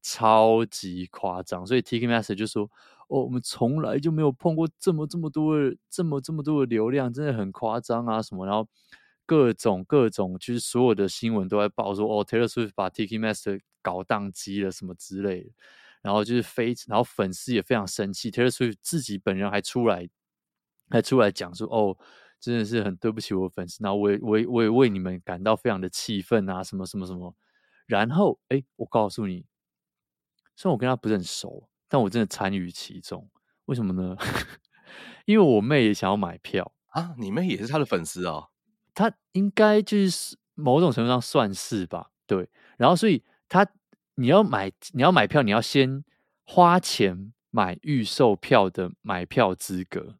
超级夸张。所以 TikMaster 就说：“哦，我们从来就没有碰过这么这么多的这么这么多的流量，真的很夸张啊什么。”然后。各种各种，就是所有的新闻都在报说，哦，Taylor Swift 把 Tiki Master 搞宕机了什么之类的，然后就是非，然后粉丝也非常生气，Taylor Swift 自己本人还出来，还出来讲说，哦，真的是很对不起我粉丝，然后我也我也我也为你们感到非常的气愤啊，什么什么什么，然后，哎，我告诉你，虽然我跟他不是很熟，但我真的参与其中，为什么呢？[LAUGHS] 因为我妹也想要买票啊，你妹也是他的粉丝哦。他应该就是某种程度上算是吧对。然后所以他你要买你要买票你要先花钱买预售票的买票资格。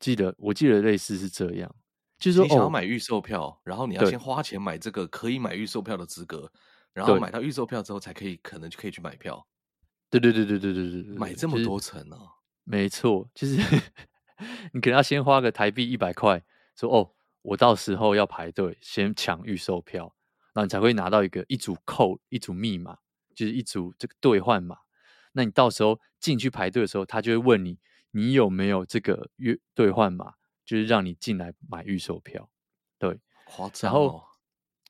记得我记得类似是这样就是说你想要买预售票然后你要先花钱买这个可以买预售票的资格然后买到预售票之后才可以可能就可以去买票。对对对对对对对买这么多层呢？没错就是 [LAUGHS] 你可能要先花个台币一百块说哦我到时候要排队，先抢预售票，那你才会拿到一个一组 code，一组密码，就是一组这个兑换码。那你到时候进去排队的时候，他就会问你，你有没有这个兑兑换码，就是让你进来买预售票。对，夸张哦。然后，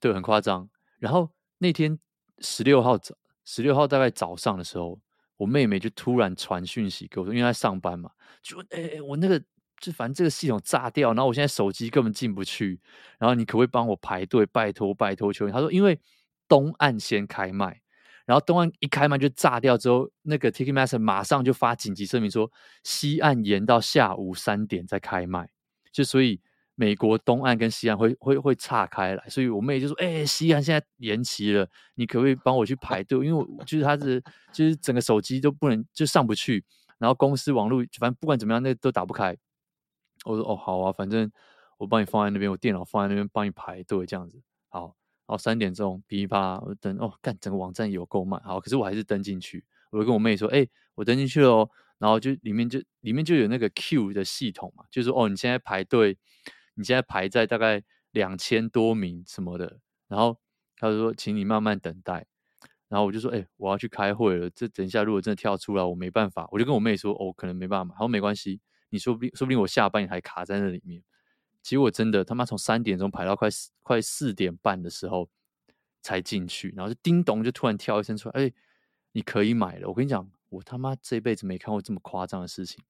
对，很夸张。然后那天十六号早，十六号大概早上的时候，我妹妹就突然传讯息给我说，因为她上班嘛，就问，哎哎，我那个。就反正这个系统炸掉，然后我现在手机根本进不去，然后你可不可以帮我排队？拜托拜托求你。他说，因为东岸先开卖，然后东岸一开卖就炸掉之后，那个 Ticketmaster 马上就发紧急声明说，西岸延到下午三点再开卖。就所以美国东岸跟西岸会会会岔开来，所以我妹就说，哎、西岸现在延期了，你可不可以帮我去排队？因为我就是他是就是整个手机都不能就上不去，然后公司网络反正不管怎么样，那、都打不开。我说哦好啊，反正我帮你放在那边，我电脑放在那边帮你排队这样子。好，然后三点钟噼里啪，我等哦，干整个网站有够慢。好，可是我还是登进去。我就跟我妹说，哎、我登进去了哦。然后就里面就里面就有那个 Q 的系统嘛，就是说哦，你现在排队，你现在排在大概两千多名什么的。然后他就说，请你慢慢等待。然后我就说，哎、我要去开会了，这等一下如果真的跳出来，我没办法。我就跟我妹说，哦，可能没办法。他说没关系。你说不定，说不定我下班也还卡在那里面。结果我真的他妈从三点钟排到快四快四点半的时候才进去，然后就叮咚就突然跳一声出来，哎，你可以买了。我跟你讲，我他妈这辈子没看过这么夸张的事情。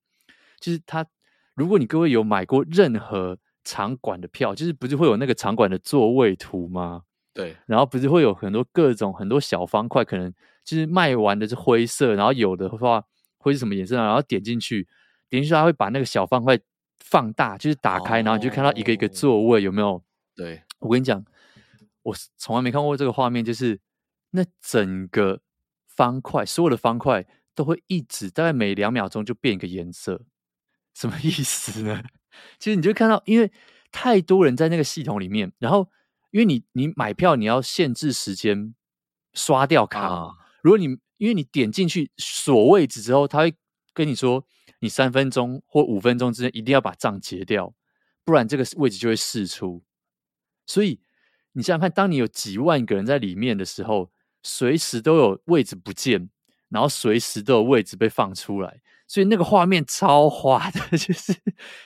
就是他，如果你各位有买过任何场馆的票，就是不是会有那个场馆的座位图吗？对，然后不是会有很多各种很多小方块，可能就是卖完的是灰色，然后有的话会是什么颜色，然后点进去，点进去他会把那个小方块放大，就是打开，哦、然后你就看到一个一个座位有没有？对，我跟你讲，我从来没看过这个画面，就是那整个方块，所有的方块都会一直大概每两秒钟就变一个颜色，什么意思呢？其 [LAUGHS] 实你就看到，因为太多人在那个系统里面，然后。因为你你买票你要限制时间刷掉卡，啊、如果你因为你点进去锁位置之后，他会跟你说你三分钟或五分钟之内一定要把账结掉，不然这个位置就会释出。所以你想想看，当你有几万个人在里面的时候，随时都有位置不见，然后随时都有位置被放出来。所以那个画面超花的，[LAUGHS] 就是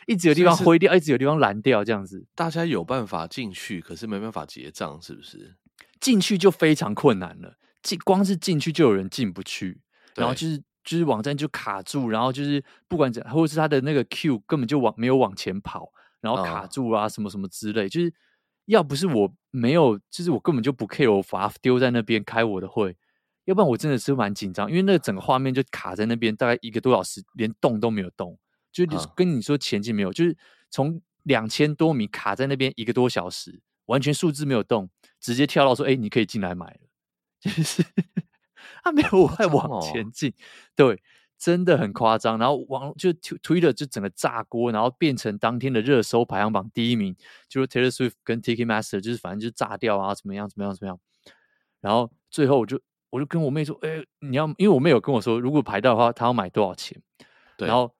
一直有地方灰掉，一直有地方蓝掉，这样子。大家有办法进去，可是没办法结账，是不是？进去就非常困难了，进光是进去就有人进不去，然后就是就是网站就卡住，然后就是不管怎，或者是他的那个 Q 根本就往没有往前跑，然后卡住啊什么什么之类，就是要不是我没有，就是我根本就不 care，我把它丢在那边开我的会。要不然我真的是蛮紧张，因为那个整个画面就卡在那边，大概一个多小时，连动都没有动，就跟你说前进没有，就是从两千多米卡在那边一个多小时，完全数字没有动，直接跳到说：“哎，你可以进来买了。”就是他没有在往前进，对，真的很夸张。然后网就推了，就整个炸锅，然后变成当天的热搜排行榜第一名，就是 Taylor Swift 跟 Ticketmaster，就是反正就炸掉啊，怎么样，怎么样，怎么样。然后最后我就。我就跟我妹说：“哎、欸，你要，因为我妹有跟我说，如果排到的话，她要买多少钱？对。然后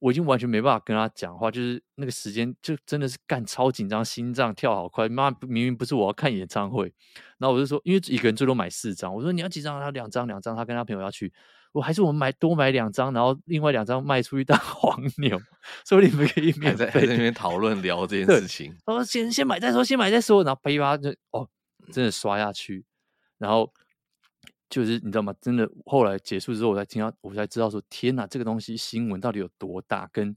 我已经完全没办法跟他讲话，就是那个时间就真的是干超紧张，心脏跳好快。妈，明明不是我要看演唱会，然后我就说，因为一个人最多买四张，我说你要几张？他两张，两张。他跟他朋友要去，我还是我们买多买两张，然后另外两张卖出去当 [LAUGHS] 黄牛，所以你们可以免费在，在那边讨论聊这件事情。我说先先买再说，先买再说，然后啪啪就哦，真的刷下去，然后。”就是你知道吗？真的，后来结束之后，我才听到，我才知道说，天哪，这个东西新闻到底有多大？跟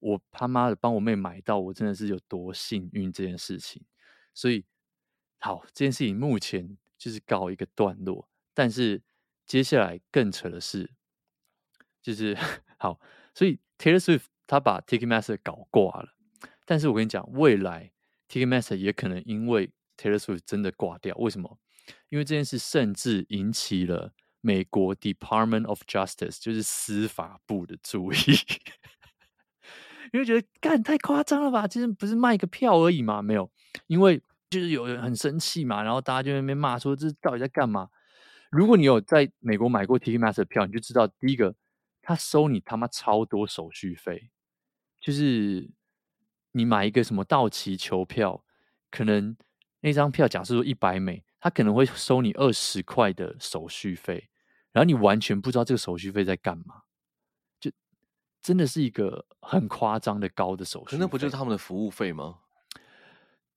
我他妈的帮我妹买到，我真的是有多幸运这件事情。所以，好，这件事情目前就是告一个段落。但是接下来更扯的是，就是 [LAUGHS] 好，所以 Taylor Swift 他把 Ticketmaster 搞挂了。但是我跟你讲，未来 Ticketmaster 也可能因为 Taylor Swift 真的挂掉。为什么？因为这件事甚至引起了美国 Department of Justice，就是司法部的注意，[LAUGHS] 因为觉得干太夸张了吧？其实不是卖个票而已嘛，没有，因为就是有人很生气嘛，然后大家就在那边骂说，这到底在干嘛？如果你有在美国买过 Ticketmaster 的票，你就知道第一个他收你他妈超多手续费，就是你买一个什么到期球票，可能那张票假设说一百美。他可能会收你二十块的手续费，然后你完全不知道这个手续费在干嘛，就真的是一个很夸张的高的手续费。那不就是他们的服务费吗？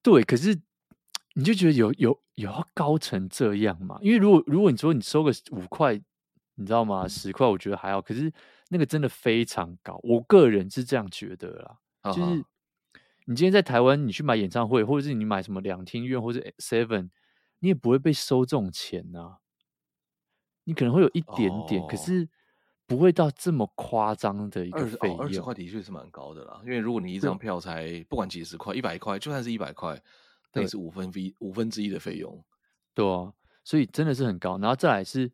对，可是你就觉得有有有要高成这样吗？因为如果如果你说你收个五块，你知道吗？十块我觉得还好，可是那个真的非常高，我个人是这样觉得啦。Uh. 就是你今天在台湾，你去买演唱会，或者是你买什么两厅院或者 Seven。你也不会被收这种钱呐、啊，你可能会有一点点，哦、可是不会到这么夸张的一个费用。二十块的确是蛮高的啦，因为如果你一张票才不管几十块、一百块，就算是一百块，那也是五分之一五分之一的费用。对啊，所以真的是很高。然后再来是，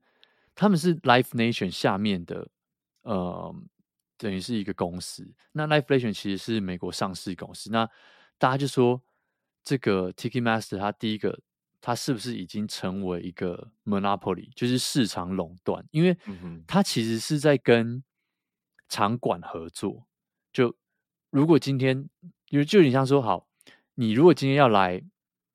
他们是 Life Nation 下面的，呃，等于是一个公司。那 Life Nation 其实是美国上市公司。那大家就说，这个 Ticketmaster 它第一个。它是不是已经成为一个 monopoly，就是市场垄断？因为它其实是在跟场馆合作。就如果今天，就就你像说，好，你如果今天要来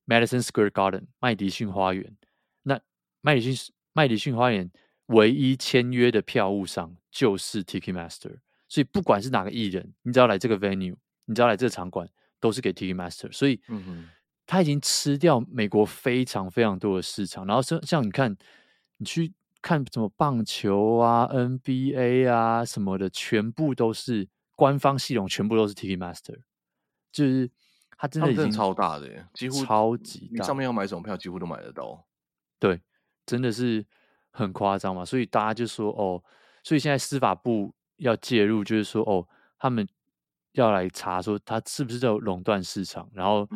Madison Square Garden 麦迪逊花园，那麦迪逊麦迪逊花园唯一签约的票务商就是 Ticketmaster，所以不管是哪个艺人，你只要来这个 venue，你只要来这个场馆，都是给 Ticketmaster。所以，嗯哼。他已经吃掉美国非常非常多的市场，然后像像你看，你去看什么棒球啊、NBA 啊什么的，全部都是官方系统，全部都是 Ticketmaster，就是它真的已经的超大的耶，几乎超级大，你上面要买什么票，几乎都买得到。对，真的是很夸张嘛，所以大家就说哦，所以现在司法部要介入，就是说哦，他们要来查说他是不是在垄断市场，然后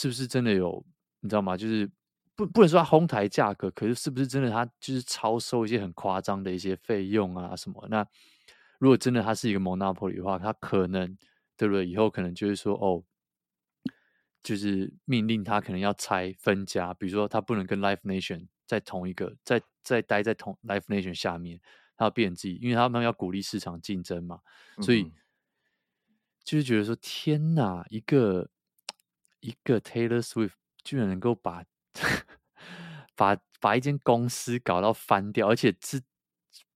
是不是真的有，你知道吗？就是。不不能说它哄抬价格，可是是不是真的？它就是超收一些很夸张的一些费用啊什么？那如果真的它是一个 monopoly 的话，它可能对不对？以后可能就是说哦，就是命令他可能要拆分家，比如说他不能跟 Life Nation 在同一个，在在待在同 Life Nation 下面，他要变自己，因为他们要鼓励市场竞争嘛，所以、嗯、就是觉得说天哪，一个一个 Taylor Swift 居然能够把。把把一间公司搞到翻掉，而且这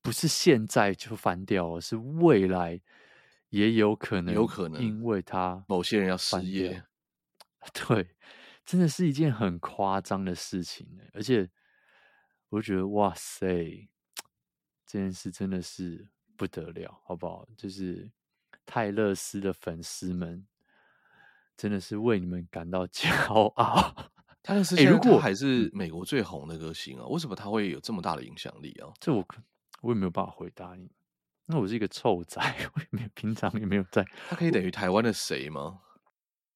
不是现在就翻掉，是未来也有可能，有可能因为他某些人要失业，[LAUGHS] 对，真的是一件很夸张的事情，而且我觉得哇塞，这件事真的是不得了，好不好？就是泰勒斯的粉丝们真的是为你们感到骄傲。[LAUGHS] 他的事情，如果还是美国最红的歌星啊，为什么他会有这么大的影响力啊？这我我也没有办法回答你。那我是一个臭仔，[LAUGHS] 我也没有平常也没有在。他可以等于台湾的谁吗？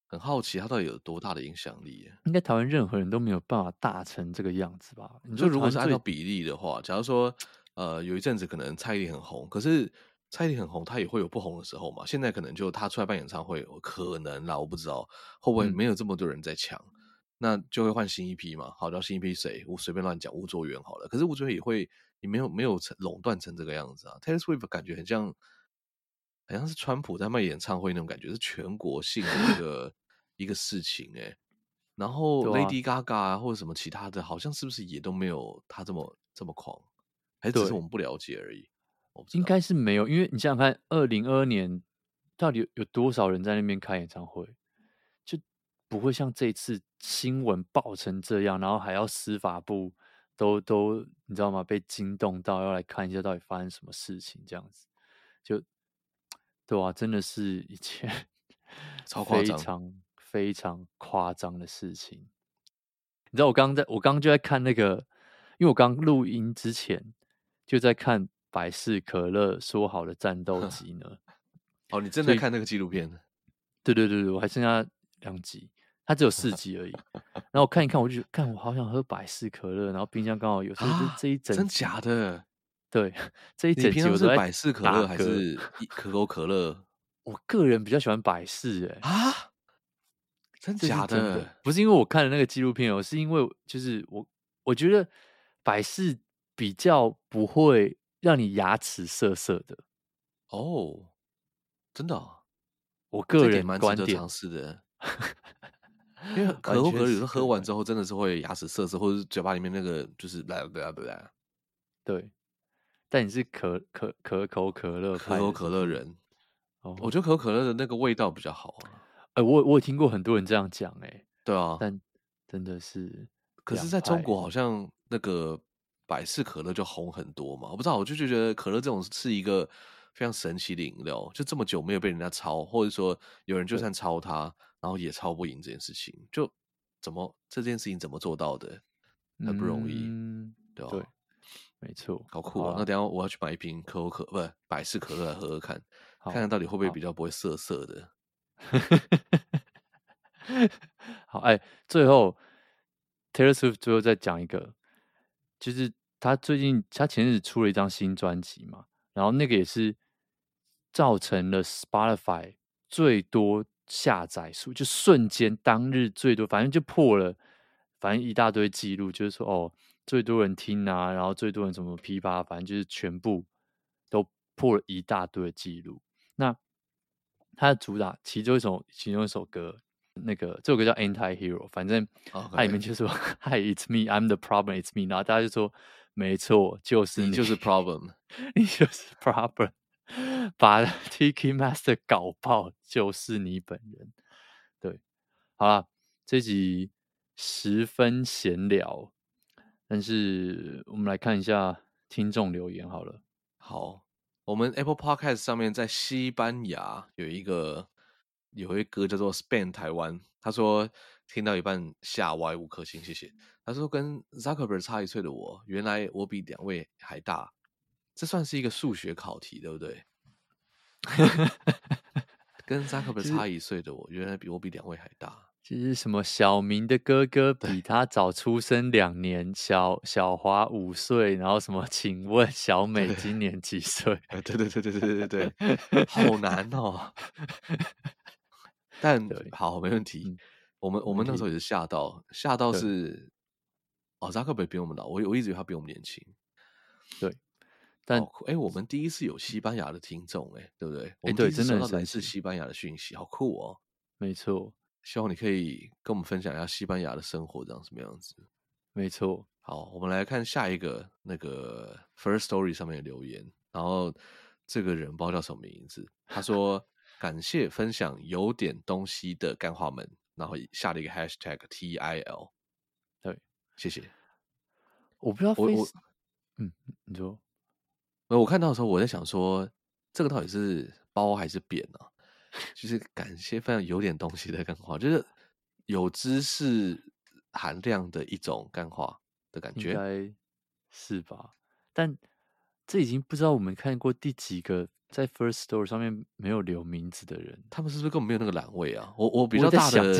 很好奇他到底有多大的影响力？应该台湾任何人都没有办法大成这个样子吧？你说如果是按照比例的话，假如说呃有一阵子可能蔡依林很红，可是蔡依林很红，她也会有不红的时候嘛。现在可能就她出来办演唱会，可能啦，我不知道会不会没有这么多人在抢。嗯那就会换新一批嘛，好，叫新一批谁？我随便乱讲，吴卓源好了。可是吴卓源也会，你没有没有成垄断成这个样子啊。Taylor Swift 感觉很像，好像是川普在卖演唱会那种感觉，是全国性的一个 [LAUGHS] 一个事情哎、欸。然后 Lady Gaga 啊，或者什么其他的，好像是不是也都没有他这么这么狂？还是只是我们不了解而已？应该是没有，因为你想想看，二零二二年到底有有多少人在那边开演唱会？就不会像这次新闻爆成这样，然后还要司法部都都你知道吗？被惊动到要来看一下到底发生什么事情，这样子就对啊，真的是一件 [LAUGHS] 超夸张、非常非常夸张的事情。你知道我刚刚在我刚刚就在看那个，因为我刚录音之前就在看百事可乐说好的战斗 [LAUGHS] 机呢。哦，你真的看那个纪录片？对对对对，我还剩下两集。它只有四集而已，[LAUGHS] 然后我看一看，我就看，我好想喝百事可乐，然后冰箱刚好有，所以这这一整真假的，[LAUGHS] 对，这一整集我是百事可乐还是可口可乐？我个人比较喜欢百事，哎啊，真假的？真的？不是因为我看了那个纪录片哦，是因为就是我我觉得百事比较不会让你牙齿涩涩的。哦，真的，哦，我个人蛮值得尝试的。因为。可口可乐有时候喝完之后真的是会牙齿涩涩，或者是嘴巴里面那个就是来来来来。对，但你是可可可口可乐可口可乐人，哦，我觉得可口可乐的那个味道比较好啊。哎、欸，我我也听过很多人这样讲，哎，对啊，但真的是，可是在中国。好像那个百事可乐就红很多嘛，我不知道，我就觉得可乐这种是一个非常神奇的饮料，就这么久没有被人家抄，或者说有人就算抄它。然后也抄不赢这件事情，就怎么这件事情怎么做到的？很不容易，嗯、对吧？对，没错，好酷啊！那等下我要去买一瓶可口可不是百事可乐来喝喝看，看看到底会不会比较不会涩涩的。[LAUGHS] 好，哎，最后 Taylor Swift 最后再讲一个，就是他最近他前日子出了一张新专辑嘛，然后那个也是造成了 Spotify 最多。下载数就瞬间当日最多，反正就破了，反正一大堆记录，就是说哦，最多人听啊，然后最多人什么批发，反正就是全部都破了一大堆的记录。那他的主打其中一首，其中一首歌，那个这首歌叫 Anti Hero，反正它里面就说 [LAUGHS] Hi it's me I'm the problem it's me，然后大家就说没错，就是你，[LAUGHS] 你就是 problem，你就是 problem。把 Ticketmaster 搞爆就是你本人，对，好了，这集十分闲聊，但是我们来看一下听众留言好了。好，我们 Apple Podcast 上面在西班牙有一个有一个歌叫做 Spain 台湾，他说听到一半吓歪五颗星，谢谢。他说跟 Zuckerberg 差一岁的我，原来我比两位还大，这算是一个数学考题，对不对？跟 [LAUGHS] Zuckerberg 差一岁的我，原来比我比两位还大。其实什么小明的哥哥比他早出生两年，小小华五岁，然后什么？请问小美今年几岁？对对对对对对对对，[LAUGHS] 好难哦。[LAUGHS] 但好，没问题。嗯、我们我们那时候也是吓到，吓到是哦，扎克伯比我们老，我我一直以为他比我们年轻。对，但哎、哦，我们第一次有西班牙的听众，哎，对不对？哎，对，真的来自西班牙的讯息，好酷哦。没错。希望你可以跟我们分享一下西班牙的生活长什么样子。没错，好，我们来看下一个那个 First Story 上面的留言。然后这个人不知道叫什么名字，他说感谢分享有点东西的干话们，然后下了一个 Hashtag TIL。对，谢谢。我不知道我，我嗯，你说，我看到的时候我在想说，这个到底是褒还是贬呢、啊？[LAUGHS] 就是感谢非常有点东西的干话，就是有知识含量的一种干话的感觉，应该是吧？但这已经不知道我们看过第几个在 First Story 上面没有留名字的人，他们是不是根本没有那个栏位啊？我我比较大的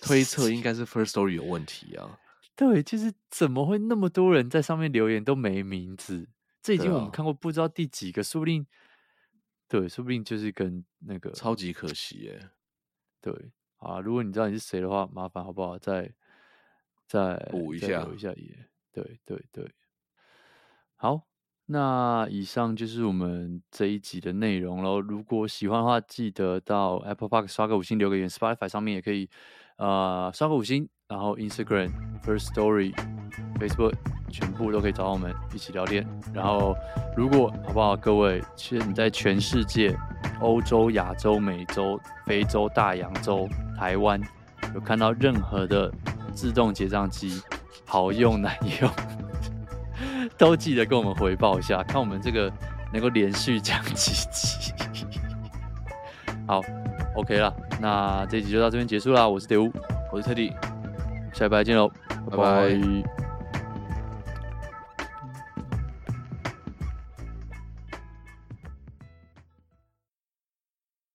推测 [LAUGHS] 应该是 First Story 有问题啊。对，就是怎么会那么多人在上面留言都没名字？这已经我们看过不知道第几个，说不定。对，说不定就是跟那个超级可惜耶。对啊，如果你知道你是谁的话，麻烦好不好？再再补一下，补一下也对对对。好，那以上就是我们这一集的内容喽。如果喜欢的话，记得到 Apple Park 刷个五星，留个言；Spotify 上面也可以、呃，刷个五星。然后 Instagram、First Story、Facebook 全部都可以找我们一起聊天。然后，如果好不好，各位，其实你在全世界，欧洲、亚洲、美洲、非洲、大洋洲、台湾，有看到任何的自动结账机好用难用，[LAUGHS] 都记得跟我们回报一下，看我们这个能够连续讲几集。[LAUGHS] 好，OK 了，那这集就到这边结束啦。我是德乌，我是特地。下礼拜见喽，拜拜。拜拜。